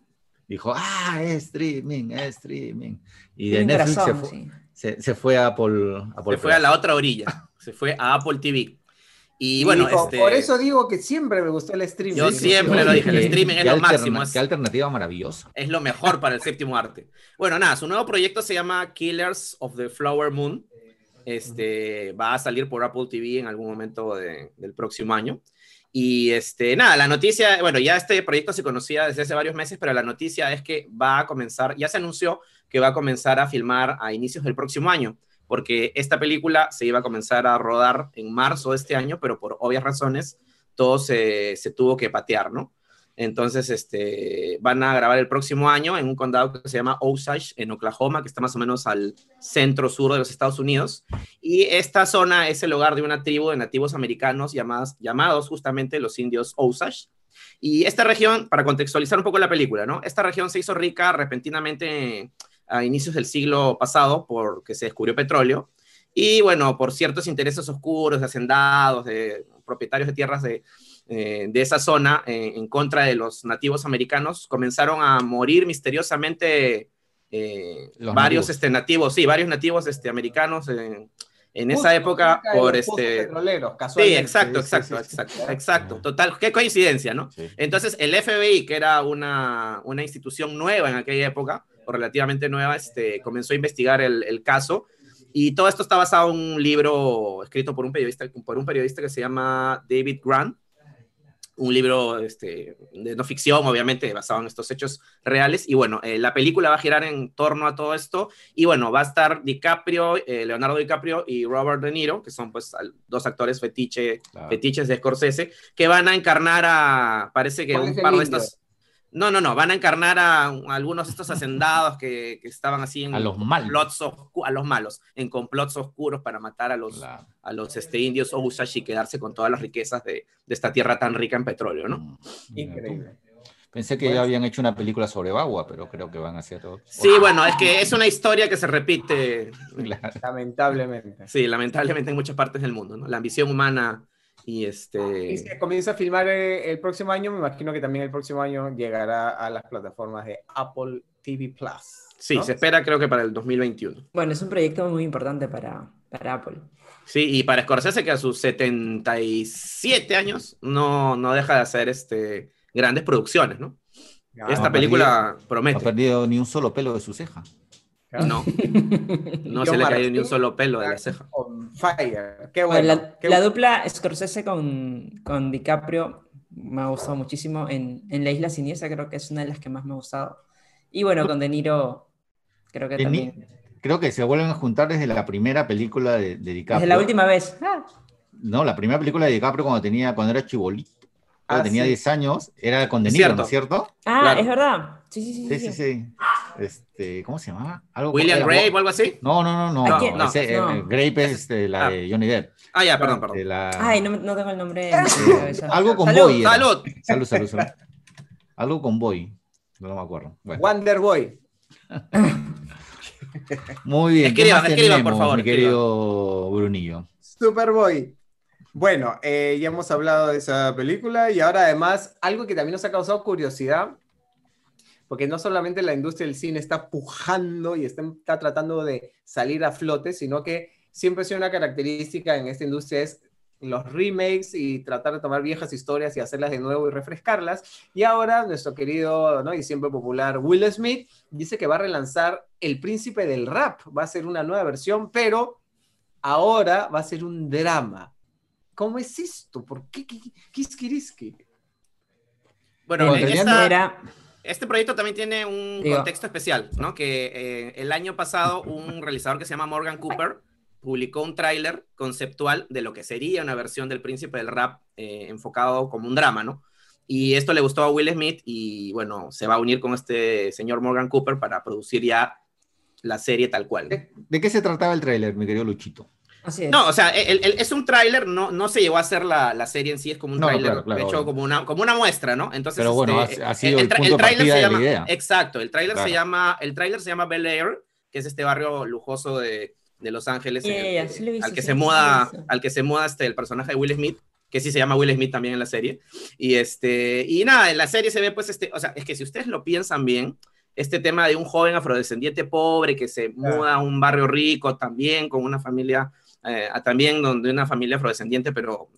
dijo, ah, es streaming, es streaming. Y de Netflix se fue, sí. se, se fue a Apple, Apple Se fue a la otra orilla. Se fue a Apple TV. Y bueno, dijo, este, por eso digo que siempre me gustó el streaming. Yo siempre lo dije, el Qué- streaming es qué lo máximo, es- Qué alternativa maravillosa. es lo mejor para el séptimo arte. Bueno, nada, su nuevo proyecto se llama Killers of the Flower Moon. Este, va a salir por Apple TV en algún momento de- del próximo año. Y este, nada, la noticia, bueno, ya este proyecto se conocía desde hace varios meses, pero la noticia es que va a comenzar, ya se anunció que va a comenzar a filmar a inicios del próximo año, porque esta película se iba a comenzar a rodar en marzo de este año, pero por obvias razones todo se, tuvo que patear, ¿no? Entonces, este, van a grabar el próximo año en un condado que se llama Osage, en Oklahoma, que está más o menos al centro-sur de los Estados Unidos. Y esta zona es el hogar de una tribu de nativos americanos llamadas, llamados justamente los indios Osage. Y esta región, para contextualizar un poco la película, ¿no? Esta región se hizo rica repentinamente a inicios del siglo pasado porque se descubrió petróleo. Y bueno, por ciertos intereses oscuros de hacendados, de propietarios de tierras de, eh, de esa zona eh, en contra de los nativos americanos, comenzaron a morir misteriosamente eh, Los varios nativos. este, nativos, sí, varios nativos este, americanos en, en Justo esa época por este... petroleros, Sí, casualmente. exacto, Sí, sí, exacto, sí, sí. exacto, exacto. Total, qué coincidencia, ¿no? Sí. Entonces, el FBI, que era una, una institución nueva en aquella época, o relativamente nueva, este, comenzó a investigar el, el caso. Y todo esto está basado en un libro escrito por un periodista, por un periodista que se llama David Grant. Un libro este, de no ficción, obviamente, basado en estos hechos reales. Y bueno, eh, la película va a girar en torno a todo esto. Y bueno, va a estar DiCaprio, eh, Leonardo DiCaprio y Robert De Niro, que son pues al- dos actores fetiche Claro. fetiches de Scorsese, que van a encarnar a, parece que ¿Cuál un par de indio? No, no, no, van a encarnar a, a algunos de estos hacendados que, que estaban así en A los malos. complots oscu- a los malos, en complots oscuros para matar a los, Claro. a los este, indios Osage y quedarse con todas las riquezas de, de esta tierra tan rica en petróleo, ¿no? Mm, tú. Increíble. Pensé que ya habían hecho una película sobre Bagua, pero creo que van a hacer otro. Sí, bueno, es que es una historia que se repite, Claro. Lamentablemente. sí, lamentablemente en muchas partes del mundo, ¿no? La ambición humana y este... Y se comienza a filmar eh, el próximo año, me imagino que también el próximo año llegará a las plataformas de Apple TV Plus. Sí, ¿no? se espera creo que para el 2021. Bueno, es un proyecto muy importante para, para Apple. Sí, y para Scorsese, que a sus 77 años no, no deja de hacer este, grandes producciones, ¿no? Esta película No ha promete. perdido ni un solo pelo de su ceja. No, no se le ha caído ni un solo pelo de la ceja. Fire. Qué Bueno, bueno. la, qué la bueno. dupla Scorsese con, con DiCaprio me ha gustado muchísimo. En, en La Isla Siniestra creo que es una de las que más me ha gustado. Y bueno, con De Niro creo que De Ni- también. Creo que se vuelven a juntar desde la primera película de, de DiCaprio. Desde la última vez. Ah, No, la primera película de DiCaprio cuando tenía, cuando era chibolito, cuando Ah, tenía sí. 10 años, era con De Niro, Cierto. ¿no es cierto? Ah, Claro. es verdad. Sí, sí, sí. Sí, sí, sí. Este, ¿cómo se llamaba? Algo William Gray o algo así. No, no, no, no. ¿A no, ese, eh, Grape es este, la Ah. de Johnny Depp. Ah, ya, perdón, De perdón. la- Ay, no, no tengo el nombre cabeza. Algo con Salud. Boy. era. ¡Salud! Salud, salud, salud. Algo con Boy. No me acuerdo. Bueno, Wonder Boy. muy bien. ¿Qué Escriban, escriban, por favor, Mi querido Brunillo. Superboy. Bueno, eh, ya hemos hablado de esa película y ahora además algo que también nos ha causado curiosidad, porque no solamente la industria del cine está pujando y está, está tratando de salir a flote, sino que siempre ha sido una característica en esta industria es los remakes y tratar de tomar viejas historias y hacerlas de nuevo y refrescarlas. Y ahora nuestro querido ¿no? y siempre popular Will Smith dice que va a relanzar El Príncipe del Rap. Va a ser una nueva versión, pero ahora va a ser un drama. ¿Cómo es esto? ¿Por qué? ¿Qué, qué, qué, Bueno, Bueno, esta- era- Este proyecto también tiene un Digo. contexto especial, ¿no? Que eh, el año pasado un realizador que se llama Morgan Cooper publicó un tráiler conceptual de lo que sería una versión del Príncipe del Rap eh, enfocado como un drama, ¿no? Y esto le gustó a Will Smith y bueno, se va a unir con este señor Morgan Cooper para producir ya la serie tal cual. ¿De, de qué se trataba el tráiler, mi querido Luchito? Así es. No, o sea, el- el- es un tráiler, no, no se llegó a hacer la, la serie en sí, es como un No, tráiler claro, claro, hecho obvio. como una, como una muestra, ¿no? Entonces, Pero bueno, este, ha- ha sido el tra- punto de tráiler se de la llama, idea. exacto, el tráiler se llama, el tráiler se llama Bel Air, que es este barrio lujoso de, de Los Ángeles, en el lo he visto, al que sí, se muda, al que se muda este, el personaje de Will Smith, que sí se llama Will Smith también en la serie, y este, y nada, en la serie se ve pues este, o sea, es que si ustedes lo piensan bien, este tema de un joven afrodescendiente pobre que se muda a un barrio rico también, con una familia, eh, a- también donde una familia afrodescendiente, pero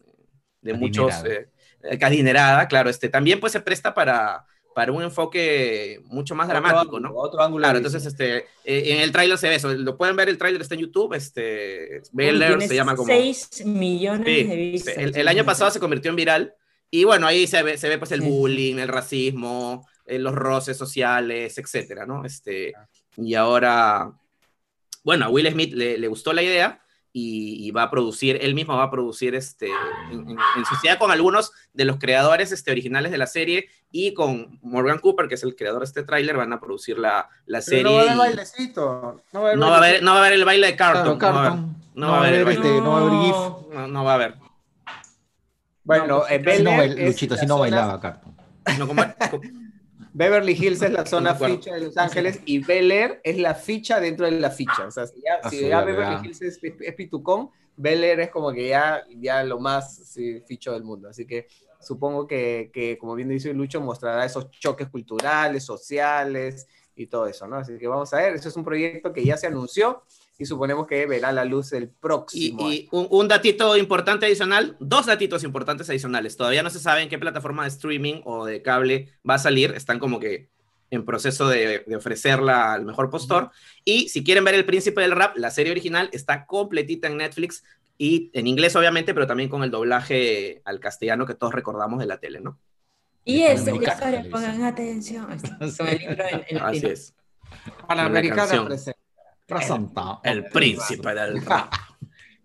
de muchos, Adinerada. eh, eh, adinerada, claro, este, también pues se presta para, para un enfoque mucho más dramático, otro ¿no? ángulo, Otro ángulo. Claro, entonces este, eh, en el tráiler se ve eso, lo pueden ver, el tráiler está en YouTube, este, Bel Air Tiene se llama como... 6 millones Sí, de vistas. el, el año pasado se convirtió en viral y bueno, ahí se ve, se ve pues el Sí. bullying, el racismo, eh, los roces sociales, etcétera, ¿no? Este, y ahora, bueno, a Will Smith le, le gustó la idea y, y va a producir, él mismo va a producir este, en, en- en sociedad con algunos de los creadores este, originales de la serie y con Morgan Cooper, que es el creador de este tráiler, van a producir la, la Pero serie. no va a haber bailecito. No va a haber no va a haber, bailecito. no va a haber el baile de Carlton. Claro, no va a haber- no va a haber el este, baile. no va a haber GIF. no, no va a haber. Bueno, No, pues, eh, es Luchito, si no bailaba Carlton. No, como- Beverly Hills es la zona acuerdo. ficha de Los Ángeles y Bel Air es la ficha dentro de la ficha. O sea, si ya, Ah, si ya ya, Beverly ya. Hills es, es pitucón, Bel Air es como que ya, ya lo más sí, ficho del mundo. Así que supongo que, que, como bien dice Lucho, mostrará esos choques culturales, sociales y todo eso, ¿no? Así que vamos a ver, eso es un proyecto que ya se anunció y suponemos que verá la luz el próximo y un, un datito importante adicional, dos datitos importantes adicionales. Todavía no se sabe en qué plataforma de streaming o de cable va a salir. Están como que en proceso de, de ofrecerla al mejor postor. Y si quieren ver El Príncipe del Rap, la serie original está completita en Netflix y en inglés obviamente, pero también con el doblaje al castellano que todos recordamos de la tele, ¿no? Y es pongan atención. Con el libro en, en Así latino. es. Panamericana canción. presente. El Príncipe del Rap.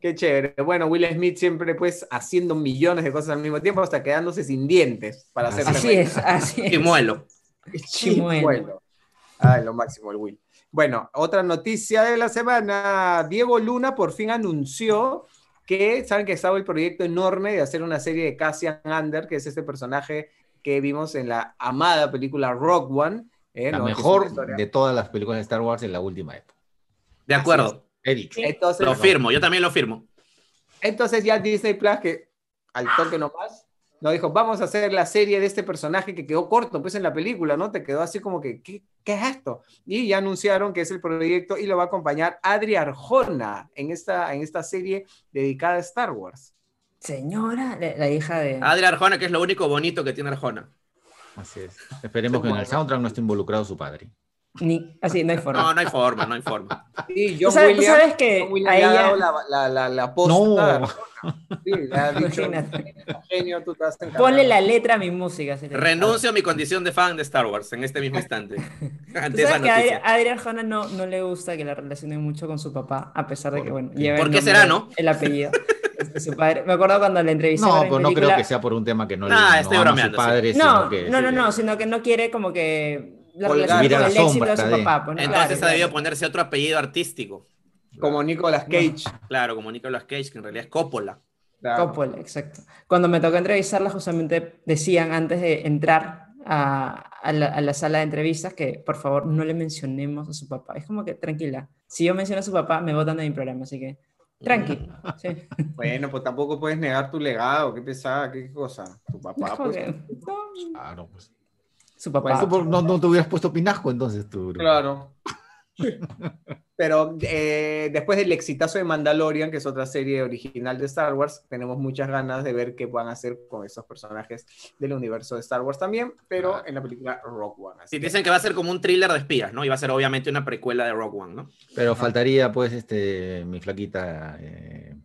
Qué chévere. Bueno, Will Smith siempre pues haciendo millones de cosas al mismo tiempo hasta quedándose sin dientes para hacer Así es, así es. Y muelo. Chimuelo. Chimuelo. Ay, lo máximo el Will. Bueno, otra noticia de la semana. Diego Luna por fin anunció que, saben que estaba el proyecto enorme de hacer una serie de Cassian Under, que es este personaje que vimos en la amada película Rock One. ¿eh? La mejor de todas las películas de Star Wars en la última época. De acuerdo. He dicho. Entonces, Lo firmo, yo también lo firmo. Entonces ya Disney Plus, que al toque nomás, nos dijo, vamos a hacer la serie de este personaje que quedó corto, pues en la película, ¿no? Te quedó así como que, ¿qué, qué es esto? Y ya anunciaron que es el proyecto y lo va a acompañar Adri Arjona en esta, en esta serie dedicada a Star Wars. Señora, la, la hija de. Adri Arjona, que es lo único bonito que tiene Arjona. Así es. Esperemos que en el soundtrack no esté involucrado su padre. Ni, así, no hay forma. No, no hay forma, no hay forma. Y ¿Tú John sabes, tú sabes que John Williams a le ha ella. dado la, la, la, la posta No. Sí, le ha dicho, genio, tú encargar". Ponle la letra a mi música. Renuncio a mi condición de fan de Star Wars en este mismo instante. Tú Ante esa sabes que a Adri- Arjona no, no le gusta que la relacionen mucho con su papá, a pesar de que, bueno, lleva ¿Por qué será, no? El apellido de su padre. Me acuerdo cuando le entrevisté No, pero no creo que sea por un tema que no Nah, le no a su bromeando, sí. padre, No, sino que no, no, sí, no, sino que no quiere como que la relación con la el éxito de su papá. pues, ¿no? Entonces Claro, ha debido claro. ponerse otro apellido artístico. Como Nicolas Cage. Claro, como Nicolas Cage, que en realidad es Coppola. Claro. Coppola, exacto. Cuando me tocó entrevistarla, justamente decían antes de entrar a, a la, a la sala de entrevistas que por favor no le mencionemos a su papá. Es como que tranquila. Si yo menciono a su papá, me votan de mi programa, así que tranqui. Sí. Bueno, pues tampoco puedes negar tu legado. Qué pesada, qué cosa. Tu papá, pues. que, no, Claro, pues. Su papá. No, no te hubieras puesto pinasco entonces tú. bro. Claro. Pero eh, después del exitazo de Mandalorian, que es otra serie original de Star Wars, tenemos muchas ganas de ver qué van a hacer con esos personajes del universo de Star Wars también, pero Ah. en la película Rock One. Así Sí, que- dicen que va a ser como un thriller de espías, ¿no? Y va a ser obviamente una precuela de Rogue One, ¿no? Pero faltaría, pues, este, mi flaquita. eh,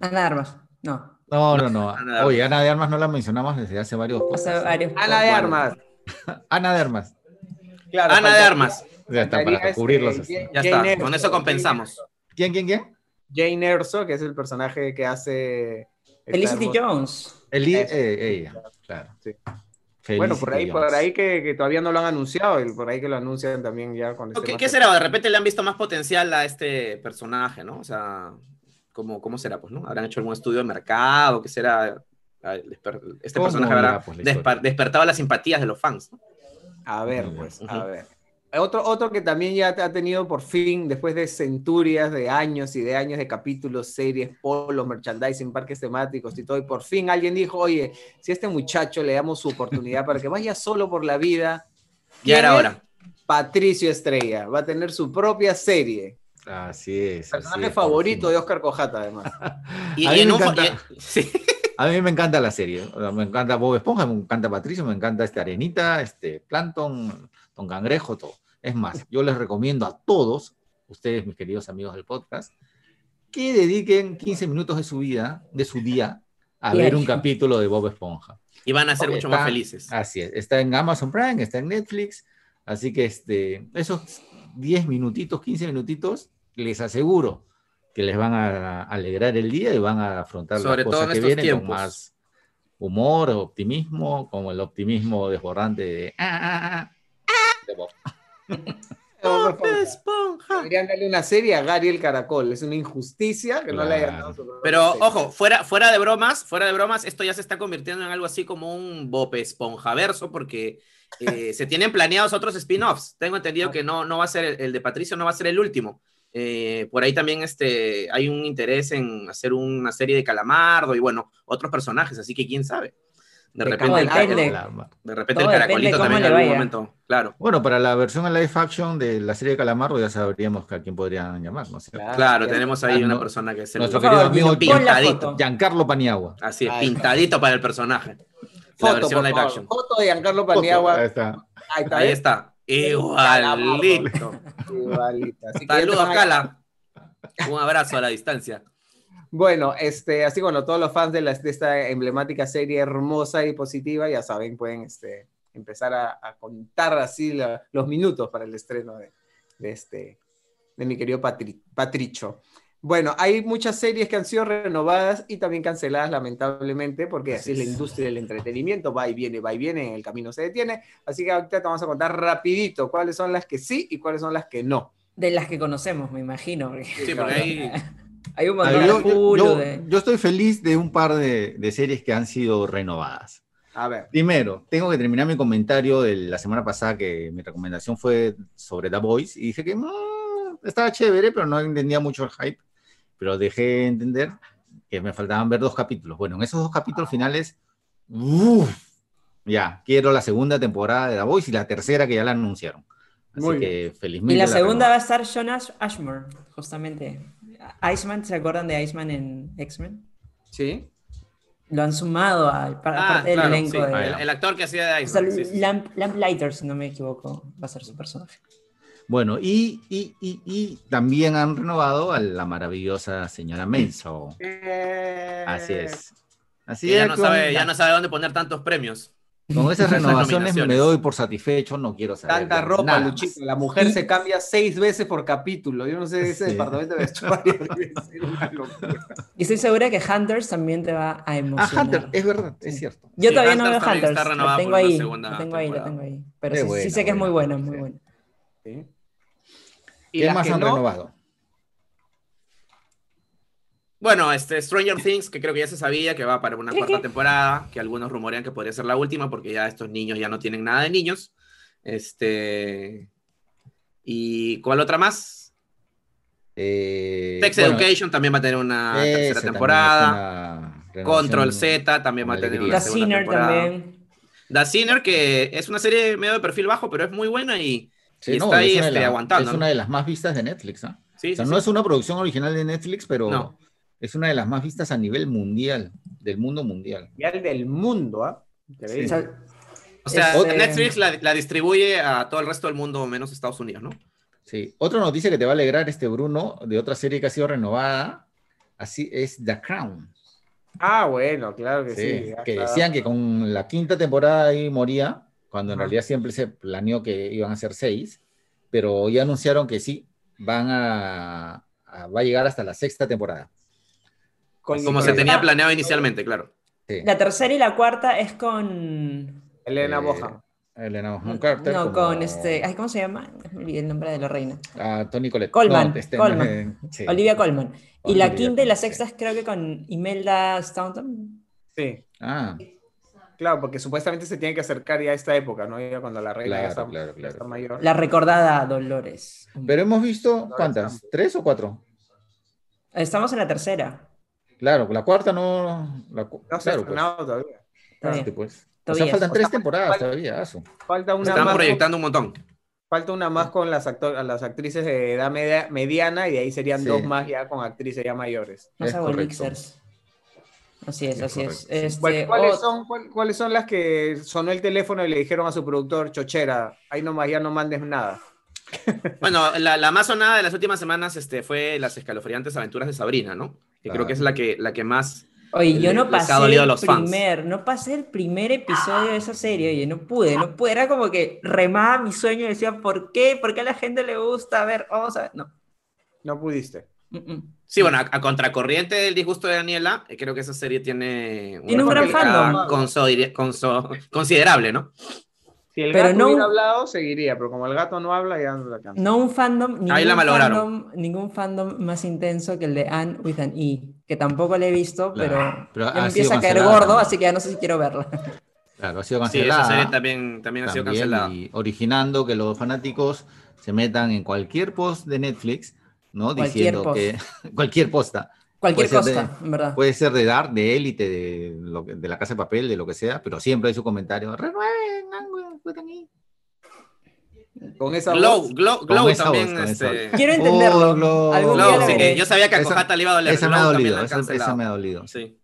Ana de Armas. No. No, no, no. Ana. Oye, Ana de Armas no la mencionamos desde hace varios Hace varios. Ana de Armas. Ana de Armas. Claro, Ana de Armas. Ya está, para este, cubrirlos. Jane- Ya Jane está, Erso, con eso compensamos. ¿Quién, quién, quién? Jane Erso, que es el personaje que hace... Felicity Jones. El eh, ella, claro. Sí. Bueno, por ahí, por ahí que, que todavía no lo han anunciado, y por ahí que lo anuncian también ya con este ¿Qué, será? De repente le han visto más potencial a este personaje, ¿no? O sea, ¿cómo, cómo será? Pues, ¿no? ¿Habrán hecho algún estudio de mercado? ¿Qué será? Este ¿Cómo personaje habrá pues, la despertado las simpatías de los fans. ¿no? A ver, pues, a ver. Otro, otro que también ya ha tenido por fin, después de centurias de años y de años de capítulos, series, polos, merchandising, parques temáticos y todo, y por fin alguien dijo, oye, si a este muchacho le damos su oportunidad para que vaya solo por la vida, Ya ¿quién era hora. Patricio Estrella, va a tener su propia serie. Así es. así Personaje es, favorito de Oscar Cojata, además. En un y- sí. A mí me encanta la serie. Me encanta Bob Esponja, me encanta Patricio, me encanta este Arenita, este Plankton, Don Cangrejo, todo. Es más, yo les recomiendo a todos, ustedes, mis queridos amigos del podcast, que dediquen 15 minutos de su vida, de su día, a ver un capítulo de Bob Esponja. Y van a ser mucho está- más felices. Así es. Está en Amazon Prime, está en Netflix. Así que este, esos 10 minutitos, 15 minutitos, les aseguro que les van a alegrar el día y van a afrontar Sobre las todo cosas en que vienen con tiempos. más humor, optimismo, como el optimismo desbordante de, ah, ah, ah, de Bob. Bob Esponja. Deberían darle una serie a Gary el Caracol. Es una injusticia que no le hayan dado Pero ojo, fuera, fuera de bromas, fuera de bromas, esto ya se está convirtiendo en algo así como un Bob Esponja verso, porque eh, se tienen planeados otros spin-offs. Tengo entendido que no, no va a ser el, el de Patricio, no va a ser el último. Eh, por ahí también este, hay un interés en hacer una serie de Calamardo y bueno, otros personajes, así que quién sabe. De De repente, el, de repente Todo el caracolito también en algún momento, claro. Bueno, para la versión en live action de la serie de Calamardo ya sabríamos a quién podrían llamar, ¿no? Claro. Claro, tenemos ahí Ah, una no. persona que es el Nuestro querido amigo pintadito. foto. Giancarlo Paniagua. Así es, Ahí pintadito para el personaje. La Foto, versión live action. Foto de Giancarlo Paniagua. Ahí está. Ahí está. Ahí ¿eh? está. Igualito. Así que ya Saludos, a- Cala. Un abrazo a la distancia. Bueno, este, así bueno, todos los fans de, la- de esta emblemática serie hermosa y positiva, ya saben, pueden este, empezar a, a contar así la- los minutos para el estreno de, de este, de mi querido Patri- Patricho. Bueno, hay muchas series que han sido renovadas y también canceladas, lamentablemente, porque así es la industria del entretenimiento, va y viene, va y viene, en el camino se detiene. Así que ahorita te vamos a contar rapidito cuáles son las que sí y cuáles son las que no. De las que conocemos, me imagino. porque Sí, porque ahí. Hay un montón yo, de yo- yo- de- yo estoy feliz de un par de, de series que han sido renovadas. A ver. Primero, tengo que terminar mi comentario de la semana pasada que mi recomendación fue sobre The Voice y dije que mm, estaba chévere, pero no entendía mucho el hype. Pero dejé entender que me faltaban ver dos capítulos. Bueno, en esos dos capítulos finales, ¡uf! ya, quiero la segunda temporada de The Voice y la tercera que ya la anunciaron. Así Muy que felizmente. Y la segunda va a estar John Ash- Ashmore, justamente. Iceman, ¿se acuerdan de Iceman en X-Men? ¿Sí? Lo han sumado al Ah, parte del claro, elenco sí, de. El, el actor que hacía de O sea, Iceman. sí, sí. Lamp, Lamplighter, si no me equivoco, va a ser su personaje. Bueno, y, y, y, y también han renovado a la maravillosa señora Maisel. Así es. Así ya es. no, sabe, ya no sabe dónde poner tantos premios. Con esas renovaciones me doy por satisfecho, no quiero saber. Tanta ropa, nada más. Luchito. La mujer se cambia seis veces por capítulo. Yo no sé, ese Sí. departamento de vestuario debe ser una locura. Y estoy segura que Hunters también te va a Ah, emocionar. Hunter, es verdad, es cierto. Yo Sí, todavía no Hunters veo también Hunters. Lo tengo ahí, lo tengo ahí, lo tengo ahí. Pero sí, sí buena, sé que es muy buena, muy sí. Y ¿Qué las más que han no, renovado? Bueno, este Stranger Things, que creo que ya se sabía que va para una cuarta temporada, que algunos rumorean que podría ser la última, porque ya estos niños ya no tienen nada de niños. Este. ¿Y cuál otra más? Eh, Sex bueno, Education también va a tener una tercera temporada. Control Z también va a tener una The segunda Sinner temporada. también. The Sinner, que es una serie medio de perfil bajo, pero es muy buena y Sí, y no, está ahí es una de este, la- aguantando. Es ¿no? una de las más vistas de Netflix, ¿ah? Sí, O sea, sí, no sí. es una producción original de Netflix, pero No. es una de las más vistas a nivel mundial, del mundo mundial. Y al del mundo, ¿ah? O sea, Este- Netflix la, la distribuye a todo el resto del mundo, menos Estados Unidos, ¿no? Sí. Otra noticia que te va a alegrar, este Bruno, de otra serie que ha sido renovada, así es The Crown. Ah, bueno, claro que sí. Que decían que con la quinta temporada ahí moría, cuando en Ajá. realidad siempre se planeó que iban a ser seis, pero ya anunciaron que sí, van a, a- va a llegar hasta la sexta temporada. Así Como que- se tenía Ah. planeado inicialmente, claro. Sí. la tercera y la cuarta es con. Elena Eh, Bohan. Elena Bonham Carter. No, como con este. Ay, ¿Cómo se llama? Me olvidé el nombre de la reina. a Tony Collette. Colman, No, este, Colman. eh, sí. Olivia Colman. Y la Olivia quinta y la sexta es creo que con Imelda Staunton. Sí, Ah, claro, porque supuestamente se tiene que acercar ya a esta época, ¿no? Ya cuando la reina ya Claro, está, claro, ya claro. está mayor. La recordada Dolores. pero hemos visto, ¿cuántas? estamos. ¿Tres o cuatro? Estamos en la tercera. Claro, la cuarta no. La, cu- No se ha claro, pues. estrenado todavía. Todavía. Sí, pues. O Todavía. sea, faltan O tres temporadas falta- todavía. aso. Falta una, Están más, proyectando un montón. falta una más con las, las actrices de edad media- mediana y de ahí serían Sí. dos más ya con actrices ya mayores. Más. Así es, así es. Este, ¿Cuál- ¿Cuáles, oh, son, cuál- ¿Cuáles son las que sonó el teléfono y le dijeron a su productor, Chochera, ahí nomás ya no mandes nada? Bueno, la, la más sonada de las últimas semanas este, fue las escalofriantes aventuras de Sabrina, ¿no? Que creo que es la que, la que más... Oye, yo no pasé dolido a el los fans. primer, no pasé el primer episodio de esa serie, oye, no pude, no pude, era como que remaba mi sueño y decía, ¿por qué? ¿Por qué a la gente le gusta? A ver, vamos a ver, no. No pudiste. Mm, mm. Sí, bueno, a, a contracorriente del disgusto de Daniela, eh, creo que esa serie tiene... Un gran fandom. conso- conso- considerable, ¿no? Si el Pero gato no- hubiera hablado, seguiría, pero como el gato no habla, ya no la canta. No un fandom, ningún Ahí la malograron. fandom, ningún fandom más intenso que el de Anne with an E, que tampoco le he visto, Claro, pero, empieza a caer cancelada gordo, también. así que ya no sé si quiero verla. Claro, ha sido Sí, esa cancelada. serie también, también ha sido también, cancelada. y originando que los fanáticos se metan en cualquier post de Netflix, ¿no? Cualquier Diciendo post. que cualquier posta. Cualquier Puede verdad. Puede ser de Dark, de Élite, de, lo de la Casa de Papel, de lo que sea, pero siempre hay su comentario. Renueven, Angus, pueden ir". Con esa Glow, voz, Glow, Con Glow esa también. voz, este. Quiero entenderlo. Oh, Glow. Algún día Glow, la sí, veré. que yo sabía que a Cojata le iba a doler. Esa me ha dolido, esa, me ha dolido. Sí.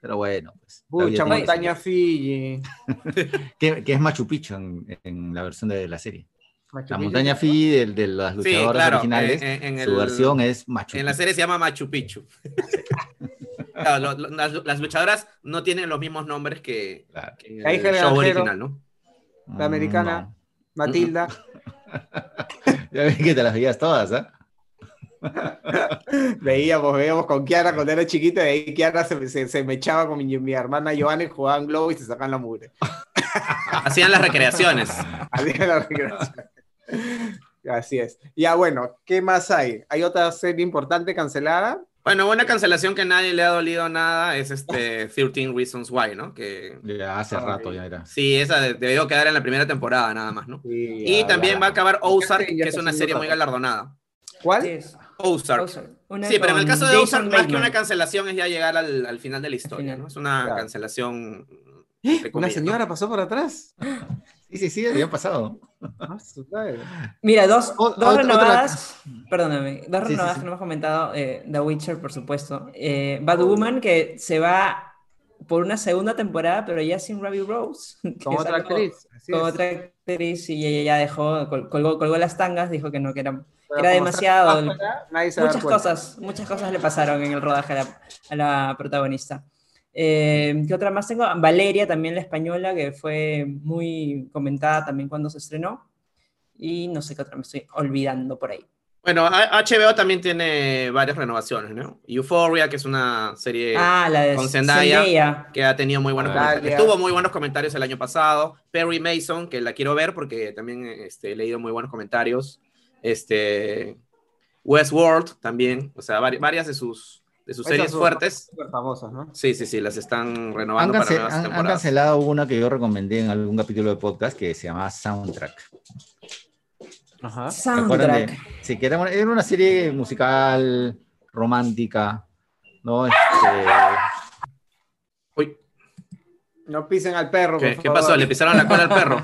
Pero bueno, pues. tiene- montaña Fiji. que, que es Machu Picchu en, en la versión de la serie. Machu La Picchu. montaña Fiji de, de las Sí, luchadoras claro. originales, en- en su el- versión es Machu En la Picchu. serie se llama Machu Picchu. Claro, lo- lo- las, las luchadoras no tienen los mismos nombres que, Claro. que en La el del show original, ¿no? La americana. No. Matilda. Ya ves que te las veías todas, ¿ah? Veíamos, veíamos con Kiara cuando era chiquita, y ahí Kiara se, se, se me echaba con mi, mi hermana Joana y jugaban globo y se sacan la mugre. Hacían las recreaciones. Así era la recreación. Así es. Ya bueno, ¿qué más hay? ¿Hay otra serie importante cancelada? Bueno, una cancelación que a nadie le ha dolido nada es este 13 Reasons Why, ¿no? Que Ya hace rato ya era. sí, esa de- debió quedar en la primera temporada nada más, ¿no? Sí, Y también va a acabar Ozark, que es una serie muy galardonada. ¿Cuál? Es. Ozark. Sí, pero en el caso de Jason Ozark, más que una cancelación es ya llegar al, al final de la historia. ¿no? Es una Claro. cancelación. ¿Eh? Una señora pasó por atrás. Sí, sí, sí, había pasado. Ah. Mira, dos, O- dos otra- renovadas, perdóname, dos Sí, sí, renovadas sí. que no hemos comentado, eh, The Witcher, por supuesto. Eh, Bad Woman, que se va por una segunda temporada, pero ya sin Ruby Rose. Con otra actriz. Con otra actriz y ella ya dejó, col- colgó, colgó las tangas, dijo que no, que era... Era demasiado. afuera, Muchas cosas, muchas cosas le pasaron en el rodaje a la, a la protagonista. Eh, ¿Qué otra más tengo? Valeria, también la española, que fue muy comentada también cuando se estrenó. Y no sé qué otra me estoy olvidando por ahí. Bueno, HBO también tiene varias renovaciones, ¿no? Euphoria, que es una serie ah, la de con Zendaya. Zendaya. que ha tenido muy buenos Ah, comentarios. Tuvo muy buenos comentarios el año pasado. Perry Mason, que la quiero ver porque también este, he leído muy buenos comentarios. Este, Westworld también, o sea, vari- varias de sus, de sus Esas series son fuertes. súper famosas, ¿no? Sí, sí, sí, las están Han, renovando para cance- nuevas han- han temporadas. cancelado una que yo recomendé en algún capítulo de podcast que se llamaba Soundtrack. Ajá. ¿Se acuerdan de- Soundtrack. Sí, que era una, era una serie musical, romántica, ¿no? Este, Uy, No pisen al perro, ¿qué, por qué favor. pasó? ¿Le pisaron la cola al perro?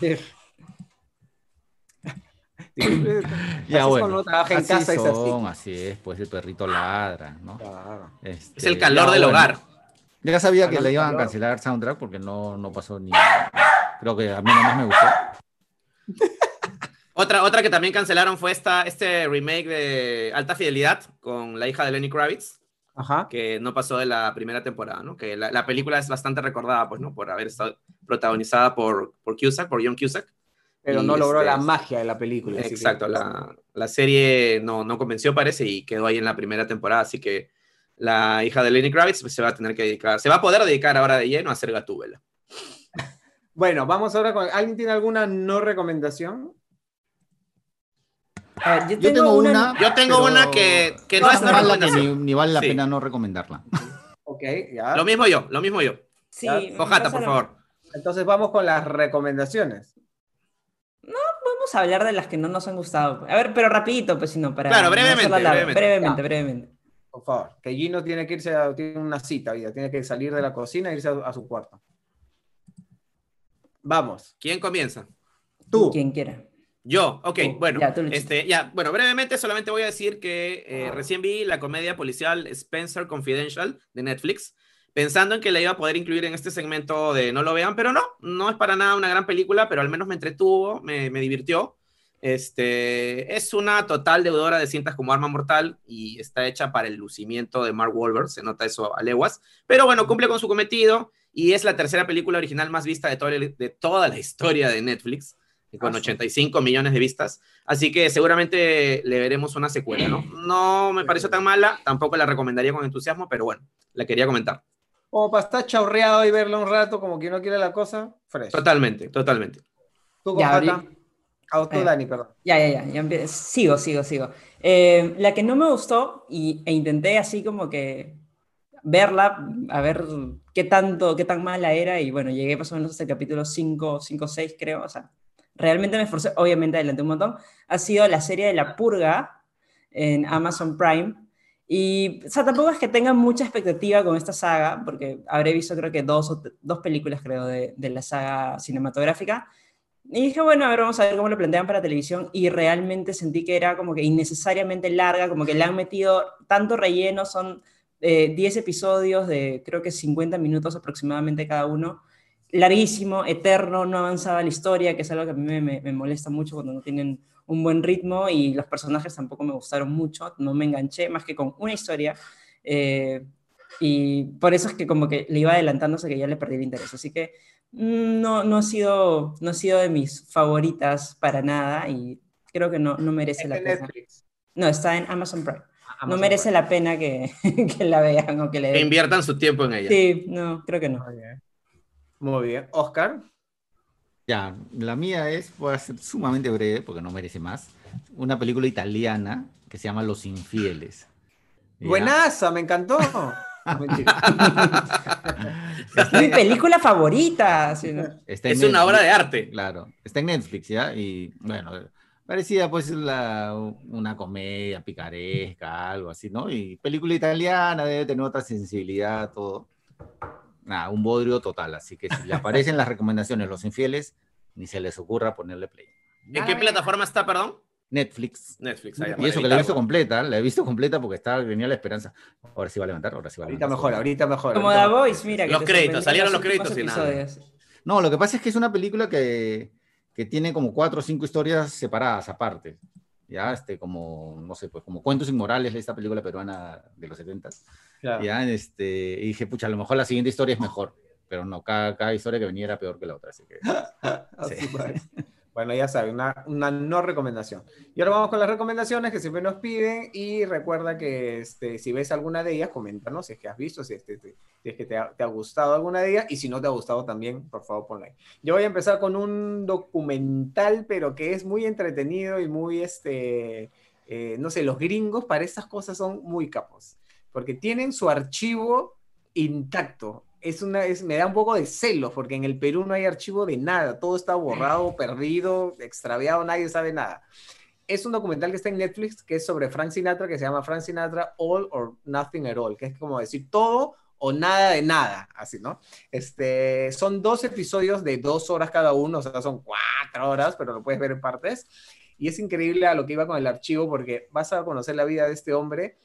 Ya Así es bueno, cuando trabaja en así casa, es así. son, así es, pues el perrito ladra, ¿no? Claro. Este, Es el calor ya, del bueno, hogar. Ya sabía que le iban a calor. cancelar soundtrack porque no, no pasó ni. Creo que a mí nomás me gustó. Otra, otra que también cancelaron fue esta, este remake de Alta Fidelidad con la hija de Lenny Kravitz, Ajá. que no pasó de la primera temporada, ¿no? Que la, la película es bastante recordada, pues, ¿no? Por haber estado protagonizada por, por Cusack, por John Cusack. Pero Y no logró este- la magia de la película. que- Exacto, la, la serie no, no convenció, parece, y quedó ahí en la primera temporada, así que la hija de Lenny Kravitz se va a tener que dedicar, se va a poder dedicar ahora de lleno a hacer Gatúbela. Bueno, vamos ahora con. ¿Alguien tiene alguna no recomendación? Ver, yo Yo tengo, una... una. Yo tengo pero una que, que no es una mala que ni, recomendación. ni vale la Sí. pena no recomendarla. Ok, ya. Lo mismo yo, lo mismo yo. Sí, pasa por favor. Entonces vamos con las recomendaciones. Vamos a hablar de las que no nos han gustado. A ver, pero rapidito, pues si no, para... Claro, no brevemente, larga. brevemente. Brevemente, Ya. brevemente. Por favor. Que Gino tiene que irse a, tiene una cita, vida. Tiene que salir de la cocina e irse a, a su cuarto. Vamos. ¿Quién comienza? Tú. Quien quiera. Yo, ok, Tú, bueno, ya, este, ya, bueno, brevemente solamente voy a decir que eh, recién vi la comedia policial Spencer Confidential de Netflix, pensando en que la iba a poder incluir en este segmento de no lo vean, pero no, no es para nada una gran película, pero al menos me entretuvo, me, me divirtió. Este, es una total deudora de cintas como Arma Mortal y está hecha para el lucimiento de Mark Wahlberg, se nota eso a leguas, pero bueno, cumple con su cometido y es la tercera película original más vista de, toda la- de toda la historia de Netflix con Ah, sí. 85 millones de vistas. Así que seguramente le veremos una secuela, ¿no? No me pareció tan mala, tampoco la recomendaría con entusiasmo, pero bueno, la quería comentar. Como para estar chorreado y verlo un rato, como que no quiere la cosa, fresh. Totalmente, totalmente. Tú, Ya, Ah, tú, Eh. Dani, perdón. Ya, ya, ya, ya Sigo, sigo, sigo. Eh, la que no me gustó y, e intenté así como que verla, a ver qué tanto, qué tan mala era y bueno, llegué más o menos hasta el capítulo 5, 5, 6 creo, o sea, realmente me esforcé, obviamente adelanté un montón, ha sido la serie de La Purga en Amazon Prime y, o sea, tampoco es que tenga mucha expectativa con esta saga, porque habré visto creo que dos, dos películas creo de, de la saga cinematográfica y dije, bueno, a ver, vamos a ver cómo lo plantean para televisión. Y realmente sentí que era como que innecesariamente larga, como que le han metido tanto relleno, son eh, 10 episodios de creo que 50 minutos aproximadamente cada uno. Larguísimo, eterno, no avanzaba la historia, que es algo que a mí me- me molesta mucho cuando no tienen un buen ritmo y los personajes tampoco me gustaron mucho, no me enganché más que con una historia. eh, y por eso es que como que le iba adelantándose que ya le perdí el interés. Así que mm, no, no, ha sido, no ha sido de mis favoritas para nada y creo que no, no merece la pena. Netflix. No, está en Amazon Prime. no Amazon merece Prime. la pena que, que la vean o que le Que inviertan su tiempo en ella. Sí, no, creo que no. Muy bien. Muy bien. Oscar. Ya, la mía es, voy a ser sumamente breve porque no merece más. Una película italiana que se llama Los Infieles. ¿Ya? Buenaza, me encantó. Está Mi película favorita. sí, ¿no? está en Es una obra de Netflix, arte. Claro, está en Netflix, ¿ya? Y bueno, parecía pues la- una comedia picaresca, algo así, ¿no? Y película italiana debe tener otra sensibilidad, todo. Nada, un bodrio total, así que si le aparecen las recomendaciones Los Infieles, ni se les ocurra ponerle play. ¿En qué plataforma está, perdón? Netflix. Netflix. ahí, Y eso que la he visto completa, la he visto completa porque estaba, tenía la esperanza. Ahora sí va a levantar, ahora sí va a Ahorita levantar. mejor, ahorita mejor. Como ahorita The. Voice, mira. que Los créditos, salieron los créditos y nada. No, lo que pasa es que es una película que, que tiene como cuatro o cinco historias separadas, aparte. Ya, este, como, no sé, pues como Cuentos Inmorales, esta película peruana de los 70 Claro. Ya, este, y dije, pucha, a lo mejor la siguiente historia es mejor. Pero no, cada, cada historia que venía era peor que la otra. Así que, Sí. Bueno, ya saben, una, no recomendación. Y ahora vamos con las recomendaciones que siempre nos piden y recuerda que este, si ves alguna de ellas, coméntanos si es que has visto, si, es que te ha, te ha gustado alguna de ellas y si no te ha gustado también, por favor ponla ahí. Yo voy a empezar con un documental, pero que es muy entretenido y muy, este, eh, no sé, los gringos para estas cosas son muy capos, porque tienen su archivo intacto. Es una, es, me da un poco de celos, porque en el Perú no hay archivo de nada, todo está borrado, perdido, extraviado, nadie sabe nada. Es un documental que está en Netflix, que es sobre Frank Sinatra, que se llama Frank Sinatra All or Nothing at All, que es como decir todo o nada de nada, así, ¿no? Este, son dos episodios de dos horas cada uno, o sea, son cuatro horas, pero lo puedes ver en partes. Y es increíble a lo que iba con el archivo porque vas a conocer la vida de este hombre.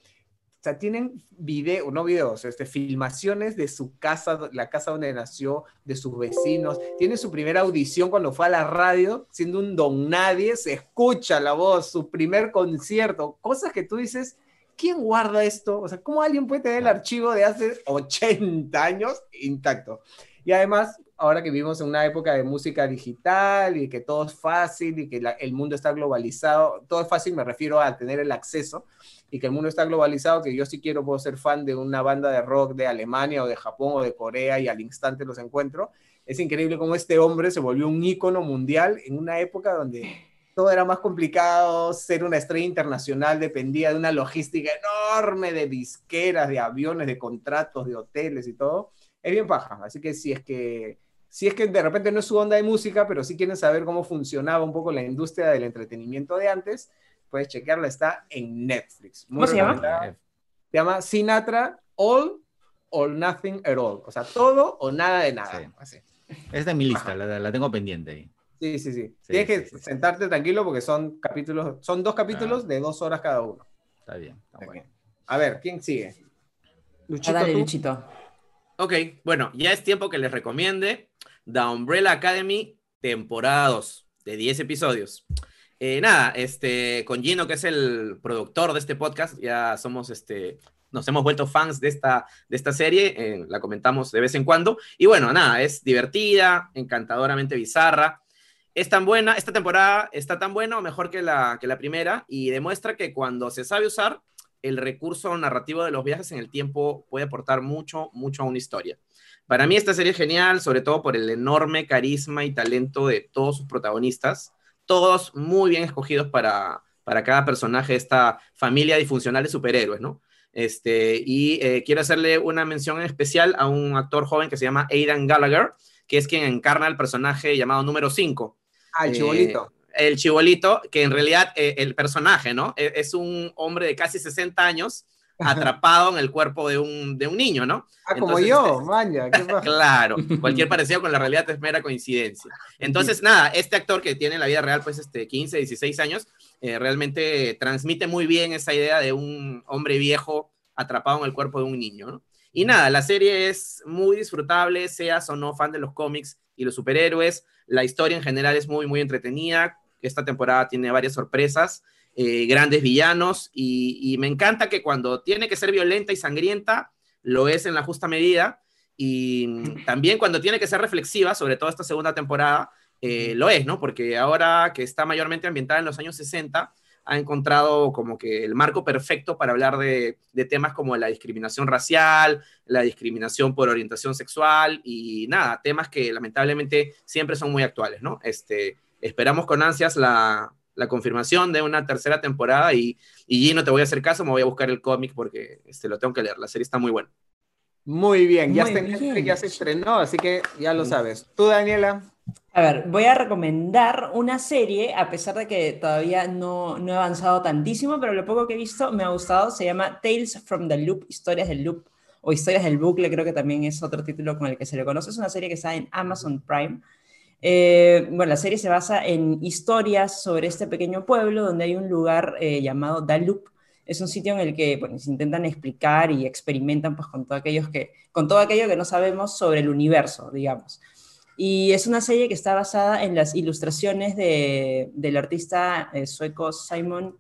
O sea, tienen video, no videos, este, filmaciones de su casa, la casa donde nació, de sus vecinos. Tiene su primera audición cuando fue a la radio, siendo un don nadie, se escucha la voz, su primer concierto, cosas que tú dices, ¿quién guarda esto? O sea, ¿cómo alguien puede tener el archivo de hace 80 años intacto? Y además, ahora que vivimos en una época de música digital y que todo es fácil y que el mundo está globalizado, todo es fácil, me refiero a tener el acceso y que el mundo está globalizado, que yo si quiero puedo ser fan de una banda de rock de Alemania o de Japón o de Corea y al instante los encuentro. Es increíble cómo este hombre se volvió un ícono mundial en una época donde todo era más complicado, ser una estrella internacional dependía de una logística enorme de disqueras, de aviones, de contratos, de hoteles y todo. Es bien paja, así que si es que si es que de repente no es su onda de música, pero si quieren saber cómo funcionaba un poco la industria del entretenimiento de antes, puedes chequearla, está en Netflix. ¿Cómo se llama? Se llama Sinatra All or Nothing at All, o sea, todo o nada de nada. Es de mi lista, la, tengo pendiente ahí. Sí, sí, sí. Tienes que sentarte tranquilo porque son capítulos, son dos capítulos de dos horas cada uno. Está bien, está bueno. A ver, ¿quién sigue? Luchito. dale, Luchito. Ok, bueno, ya es tiempo que les recomiende The Umbrella Academy, temporada 2, de 10 episodios. Eh, nada, este, con Gino, que es el productor de este podcast, ya somos, este, nos hemos vuelto fans de esta, de esta serie, eh, la comentamos de vez en cuando. Y bueno, nada, es divertida, encantadoramente bizarra. Es tan buena, esta temporada está tan buena o mejor que la, que la primera y demuestra que cuando se sabe usar, el recurso narrativo de los viajes en el tiempo puede aportar mucho, mucho a una historia. Para mí esta serie es genial, sobre todo por el enorme carisma y talento de todos sus protagonistas, todos muy bien escogidos para, para cada personaje de esta familia disfuncional de superhéroes, ¿no? Este, y eh, quiero hacerle una mención especial a un actor joven que se llama Aidan Gallagher, que es quien encarna el personaje llamado número 5. Ah, el chibolito. El chibolito, que en realidad eh, el personaje, ¿no? E, es un hombre de casi 60 años atrapado en el cuerpo de un, de un niño, ¿no? Ah, como yo, este, claro, cualquier parecido con la realidad es mera coincidencia. Entonces, nada, este actor que tiene en la vida real, pues, este, 15, 16 años, eh, realmente transmite muy bien esa idea de un hombre viejo atrapado en el cuerpo de un niño, ¿no? Y nada, la serie es muy disfrutable, seas o no fan de los cómics y los superhéroes. La historia en general es muy, muy entretenida. Esta temporada tiene varias sorpresas, eh, grandes villanos y, me encanta que cuando tiene que ser violenta y sangrienta, lo es en la justa medida. Y también cuando tiene que ser reflexiva, sobre todo esta segunda temporada, eh, lo es, ¿no? Porque ahora que está mayormente ambientada en los años 60, ha encontrado como que el marco perfecto para hablar de, temas como la discriminación racial, la discriminación por orientación sexual y nada, temas que lamentablemente siempre son muy actuales, ¿no? Este, esperamos con ansias la, confirmación de una tercera temporada y, y no te voy a hacer caso, me voy a buscar el cómic porque este, lo tengo que leer, la serie está muy buena. Muy bien, ya, ya se estrenó, así que ya lo sabes. ¿Tú, Daniela? A ver, voy a recomendar una serie, a pesar de que todavía no, no, he avanzado tantísimo, pero lo poco que he visto me ha gustado. Se llama Tales from the Loop, Historias del Loop, o Historias del Bucle, creo que también es otro título con el que se le conoce. Es una serie que está en Amazon Prime. Eh, bueno, la serie se basa en historias sobre este pequeño pueblo donde hay un lugar eh, llamado Loop. Es un sitio en el que bueno, se intentan explicar y experimentan pues, con, todo aquellos que, con todo aquello que no sabemos sobre el universo, digamos. Y es una serie que está basada en las ilustraciones de, del artista eh, sueco Simon,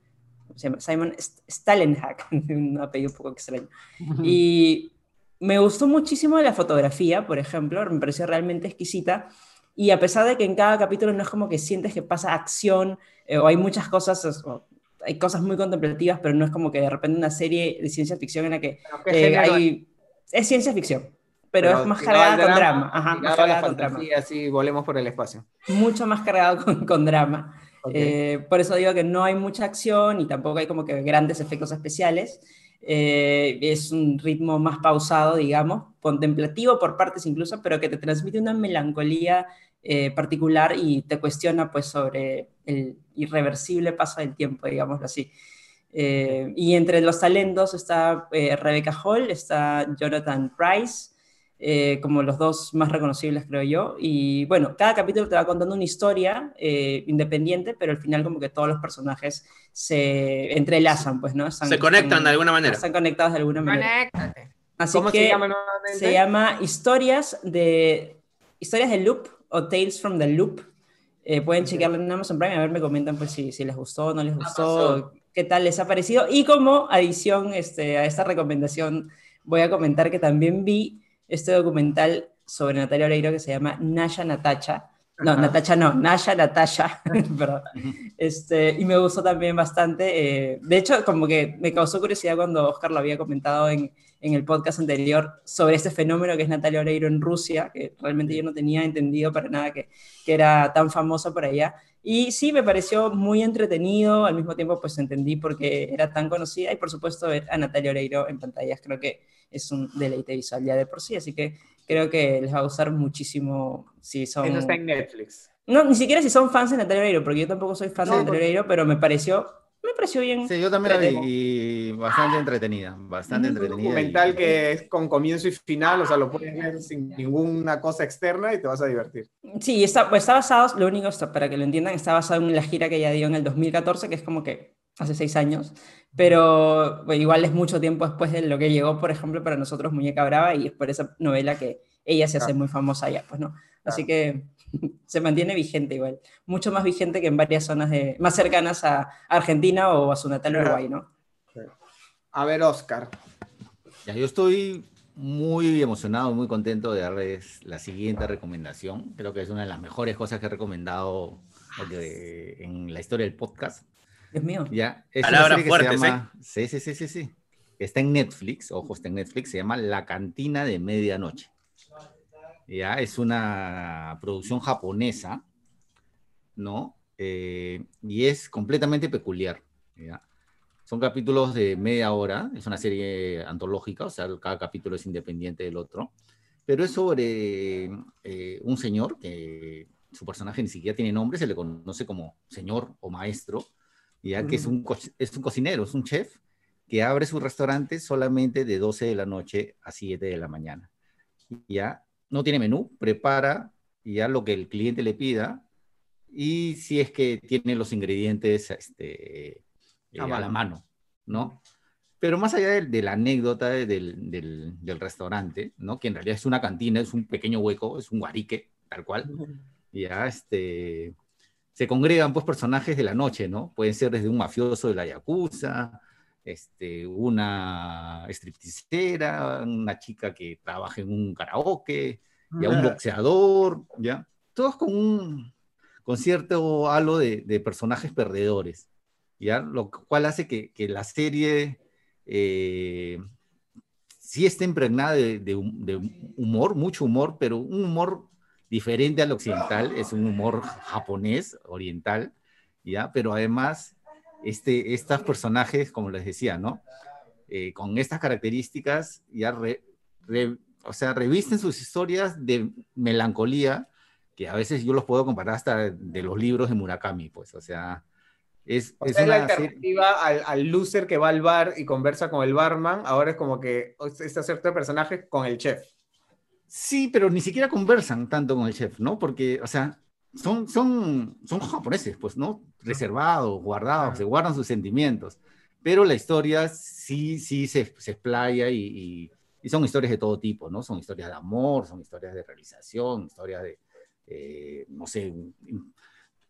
Simon Stalenhag, un apellido un poco extraño. Y me gustó muchísimo la fotografía, por ejemplo, me pareció realmente exquisita. Y a pesar de que en cada capítulo no es como que sientes que pasa acción eh, o hay muchas cosas, hay cosas muy contemplativas, pero no es como que de repente una serie de ciencia ficción en la que eh, hay... Es ciencia ficción, pero, es más cargada con drama. Ajá, más cargada con drama. así volemos por el espacio. Mucho más cargado con, con drama. Eh, por eso digo que no hay mucha acción y tampoco hay como que grandes efectos especiales. Eh, es un ritmo más pausado, digamos, contemplativo por partes incluso, pero que te transmite una melancolía eh, particular y te cuestiona pues sobre el irreversible paso del tiempo, digámoslo así. y entre los talentos está Rebecca Hall, está Jonathan Price, eh, como los dos más reconocibles, creo yo. Y bueno, cada capítulo te va contando una historia eh, independiente, pero al final como que todos los personajes se entrelazan, pues, ¿no? se conectan de alguna manera. Están conectados de alguna manera. Conéctate. Así ¿Cómo que se llama nuevamente? se llama Historias de Historias de Loop o Tales from the Loop. Eh, pueden chequearlo en Amazon Prime, a ver, me comentan pues si, si les gustó o no les gustó, Amazon. qué tal les ha parecido. Y como adición este, a esta recomendación, voy a comentar que también vi este documental sobre Natalia Oreiro que se llama Naya Natacha. No. Natacha no, Naya Natasha, perdón. Este, y me gustó también bastante. eh, de hecho, como que me causó curiosidad cuando Oscar lo había comentado en, en el podcast anterior sobre este fenómeno que es Natalia Oreiro en Rusia, que realmente yo no tenía entendido para nada que, que era tan famosa por allá. Y sí, me pareció muy entretenido, al mismo tiempo pues entendí por qué era tan conocida y por supuesto ver a Natalia Oreiro en pantallas creo que es un deleite visual ya de por sí, así que creo que les va a gustar muchísimo si son... Eso está en Netflix. No, ni siquiera si son fans de Natalia Oreiro, porque yo tampoco soy fan No, de Natalia Oreiro, pero me pareció, me pareció bien. Sí, yo también la vi y bastante entretenida, bastante. Un entretenida. documental y- que es con comienzo y final, o sea, lo puedes ver sin ninguna cosa externa y te vas a divertir. Sí, está, pues está basado, lo único, está- para que lo entiendan, está basado en la gira que ella dio en el 2014, que es como que hace seis años, pero bueno, igual es mucho tiempo después de lo que llegó, por ejemplo, para nosotros Muñeca Brava, y es por esa novela que ella se hace muy famosa allá, pues no. Así que se mantiene vigente igual, mucho más vigente que en varias zonas de, más cercanas a Argentina o a su natal Claro. Uruguay, ¿no? A ver, Oscar. Ya, yo estoy muy emocionado, muy contento de darles la siguiente recomendación. Creo que es una de las mejores cosas que he recomendado en la historia del podcast. Dios mío. Ya, es Palabras una serie que fuertes, se llama, sí, sí, sí, sí, sí. Está en Netflix, ojo, está en Netflix, se llama La Cantina de Medianoche. Ya, es una producción japonesa, ¿no? Eh, y es completamente peculiar, ¿ya? Son capítulos de media hora, es una serie antológica, o sea, cada capítulo es independiente del otro, pero es sobre eh, un señor que su personaje ni siquiera tiene nombre, se le conoce como señor o maestro, ya que es un, es un cocinero, es un chef que abre su restaurante solamente de 12 de la noche a 7 de la mañana. Ya no tiene menú, prepara ya lo que el cliente le pida y si es que tiene los ingredientes este, eh, A a, mano. la mano, ¿no? Pero más allá de, de la anécdota de- del, del- del restaurante, ¿no? Que en realidad es una cantina, es un pequeño hueco, es un guarique, tal cual ya este, se congregan pues personajes de la noche, ¿no? Pueden ser desde un mafioso de la Yakuza, este, una stripteasera, una chica que trabaja en un karaoke, ya un boxeador, ya, todos con un, con cierto halo de, de personajes perdedores, ya, lo cual hace que, que la serie eh, sí esté impregnada de, de hum- de humor, mucho humor, pero un humor diferente al occidental, es un humor japonés, oriental, ¿ya? Pero además, este, estos personajes, como les decía, ¿no? Eh, con estas características, ya, re- re- o sea, revisten sus historias de melancolía, que a veces yo los puedo comparar hasta de los libros de Murakami, pues, o sea, es, O sea, es la una serie- alternativa al, al loser que va al bar y conversa con el barman. Ahora es como que este cierto personaje con el chef. Sí, pero ni siquiera conversan tanto con el chef, ¿no? Porque, o sea, son, son, son japoneses, pues, ¿no? Reservados, guardados, se guardan sus sentimientos. Pero la historia sí, sí se, se explaya y, y- y son historias de todo tipo, ¿no? Son historias de amor, son historias de realización, historias de, eh, no sé,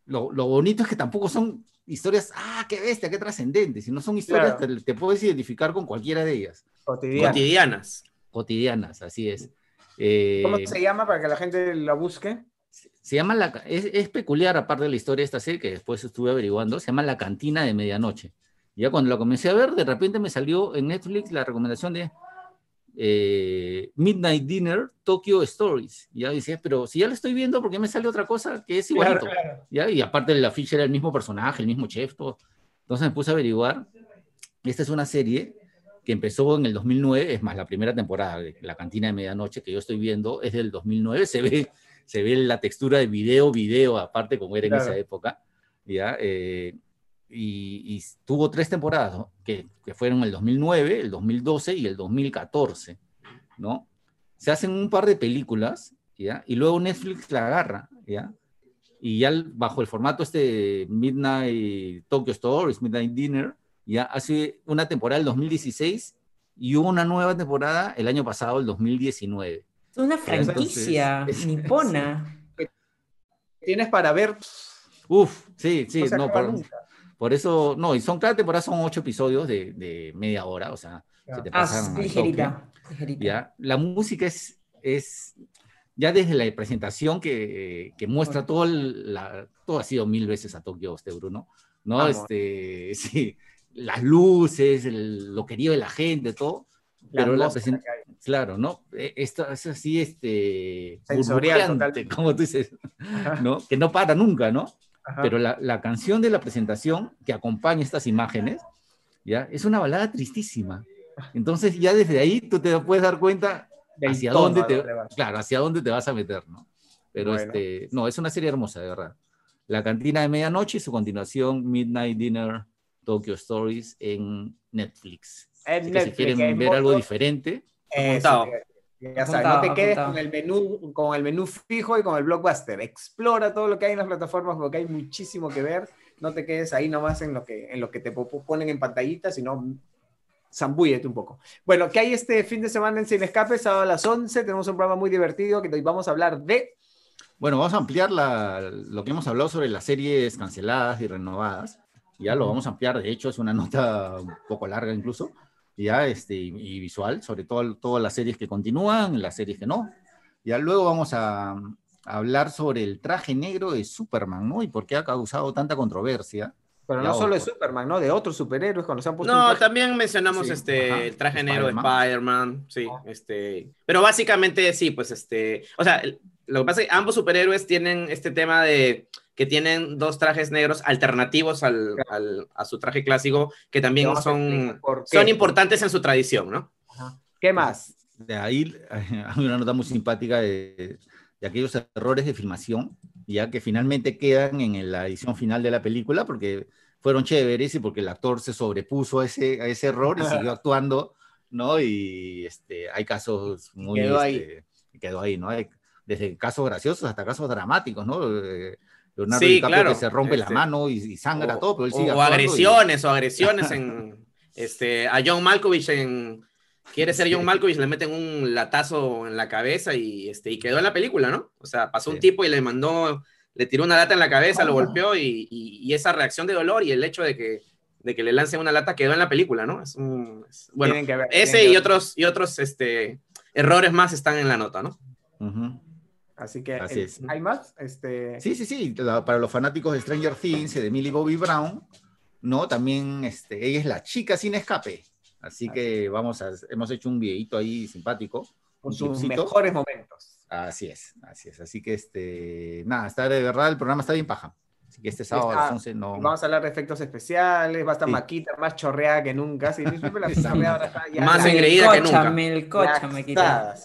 lo, lo bonito es que tampoco son historias, ah, qué bestia, qué trascendente, sino son historias Claro. que te puedes identificar con cualquiera de ellas, Cotidiano. Cotidianas. cotidianas, así es. Eh, ¿Cómo se llama para que la gente la busque? Se llama la, es, es peculiar, aparte de la historia de esta serie, que después estuve averiguando, se llama La Cantina de Medianoche. Ya cuando la comencé a ver, de repente me salió en Netflix la recomendación de eh, Midnight Dinner Tokyo Stories. Ya decía, pero si ya la estoy viendo, ¿por qué me sale otra cosa que es igualito? ¿Ya? Y aparte de la ficha era el mismo personaje, el mismo chef, todo. Entonces me puse a averiguar. Esta es una serie que empezó en el 2009, es más, la primera temporada de La Cantina de Medianoche que yo estoy viendo es del 2009, se ve, se ve la textura de video, video, aparte como era en Claro. esa época, ¿ya? Eh, y, y tuvo tres temporadas, ¿no? que, que fueron el 2009, el 2012 y el 2014, ¿no? se hacen un par de películas, ¿ya? Y luego Netflix la agarra, ¿ya? Y ya bajo el formato este Midnight Tokyo Stories, Midnight Dinner, ya hace una temporada el 2016 y hubo una nueva temporada el año pasado, el 2019. Es una franquicia nipona. Tienes para ver. Uf, sí, sí, no, por, eso, no, y son cada temporada son ocho episodios de, de media hora, o sea, se te pasan ah, ligerita, ¿ya? La música es, es, ya desde la presentación que, que muestra todo, la, todo ha sido mil veces a Tokio, este Bruno, ¿no? Este, sí, las luces, lo querido de la gente, todo. pero la presentación, claro, ¿no? E, esto es así, este, sensorial, como tú dices, ¿no? Que no para nunca, ¿no? Pero la, la, canción de la presentación que acompaña estas imágenes, ¿ya? Es una balada tristísima. Entonces ya desde ahí tú te puedes dar cuenta hacia dónde te, claro, hacia dónde te vas a meter, ¿no? Pero este, no, es una serie hermosa, de verdad. La cantina de medianoche y su continuación Midnight Dinner Tokyo Stories en Netflix. si quieren ver algo diferente, ya sabes, no te quedes con el, menú, con el menú fijo y con el blockbuster. Explora todo lo que hay en las plataformas porque hay muchísimo que ver. No te quedes ahí nomás en lo que, en lo que te ponen en pantallita, sino zambúyete un poco. Bueno, ¿qué hay este fin de semana en Sin Escape? Sábado a las 11, tenemos un programa muy divertido que hoy vamos a hablar de... Bueno, vamos a ampliar lo que hemos hablado sobre las series canceladas y renovadas. Ya lo vamos a ampliar, de hecho es una nota un poco larga incluso, ya este, y visual, sobre todo todas las series que continúan, las series que no. Ya luego vamos a, a hablar sobre el traje negro de Superman, ¿no? Y por qué ha causado tanta controversia. Pero no solo de Superman, ¿no? De otros superhéroes cuando se han puesto. No, también mencionamos este el traje negro de Spider-Man, sí, ah. este. Pero básicamente sí, pues este. O sea, lo que pasa es que ambos superhéroes tienen este tema de que tienen dos trajes negros alternativos al, al, a su traje clásico, que también son, son importantes en su tradición, ¿no? ¿Qué más? De ahí hay una nota muy simpática de, de aquellos errores de filmación, ya que finalmente quedan en la edición final de la película, porque fueron chéveres y porque el actor se sobrepuso a ese, a ese error y siguió actuando, ¿no? Y este, hay casos muy... Quedó ahí. Este, quedó ahí, ¿no? Hay, desde casos graciosos hasta casos dramáticos, ¿no? Eh, Leonardo sí, DiCaprio claro. que se rompe la este, mano y, y sangra o, todo, pero él sigue O agresiones, y... o agresiones en... Este, a John Malkovich en... Quiere ser John Malkovich, le meten un latazo en la cabeza y, este, y quedó en la película, ¿no? O sea, pasó sí. un tipo y le mandó le tiró una lata en la cabeza, lo golpeó y, y, y, esa reacción de dolor y el hecho de que, de que le lancen una lata quedó en la película, ¿no? Es un, es, bueno, ver, ese y otros, y otros este, errores más están en la nota, ¿no? Uh -huh. Así que, Así es. ¿hay más? Este... Sí, sí, sí. La, para los fanáticos de Stranger Things, de Millie Bobby Brown, ¿no? También este, ella es la chica sin escape. Así, Así que vamos a, hemos hecho un videito ahí simpático. Con sus mejores momentos. Así es, así es. Así que, este, nada, está de verdad, el programa está bien paja. Que este sábado a las 11 no... Vamos a hablar de efectos especiales, va a estar sí. Maquita más chorreada que nunca. Sí, ya más engreída que nunca. Melcocha, Maquita.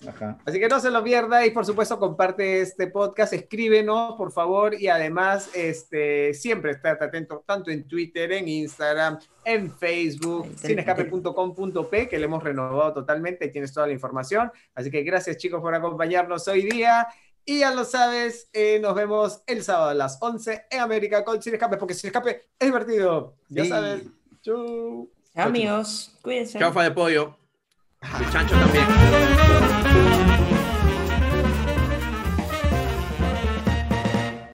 Así que no se lo pierda y por supuesto comparte este podcast, escríbenos por favor y además este, siempre estate atento tanto en Twitter, en Instagram, en Facebook, sinescape.com.p que le hemos renovado totalmente y tienes toda la información. Así que gracias chicos por acompañarnos hoy día. Y ya lo sabes, eh, nos vemos el sábado a las 11 en América con Sin Escape, porque Sin Escape es divertido. Ya sí. sabes. Chau. Chao, amigos. Cuídense. Chao, de pollo. El chancho también.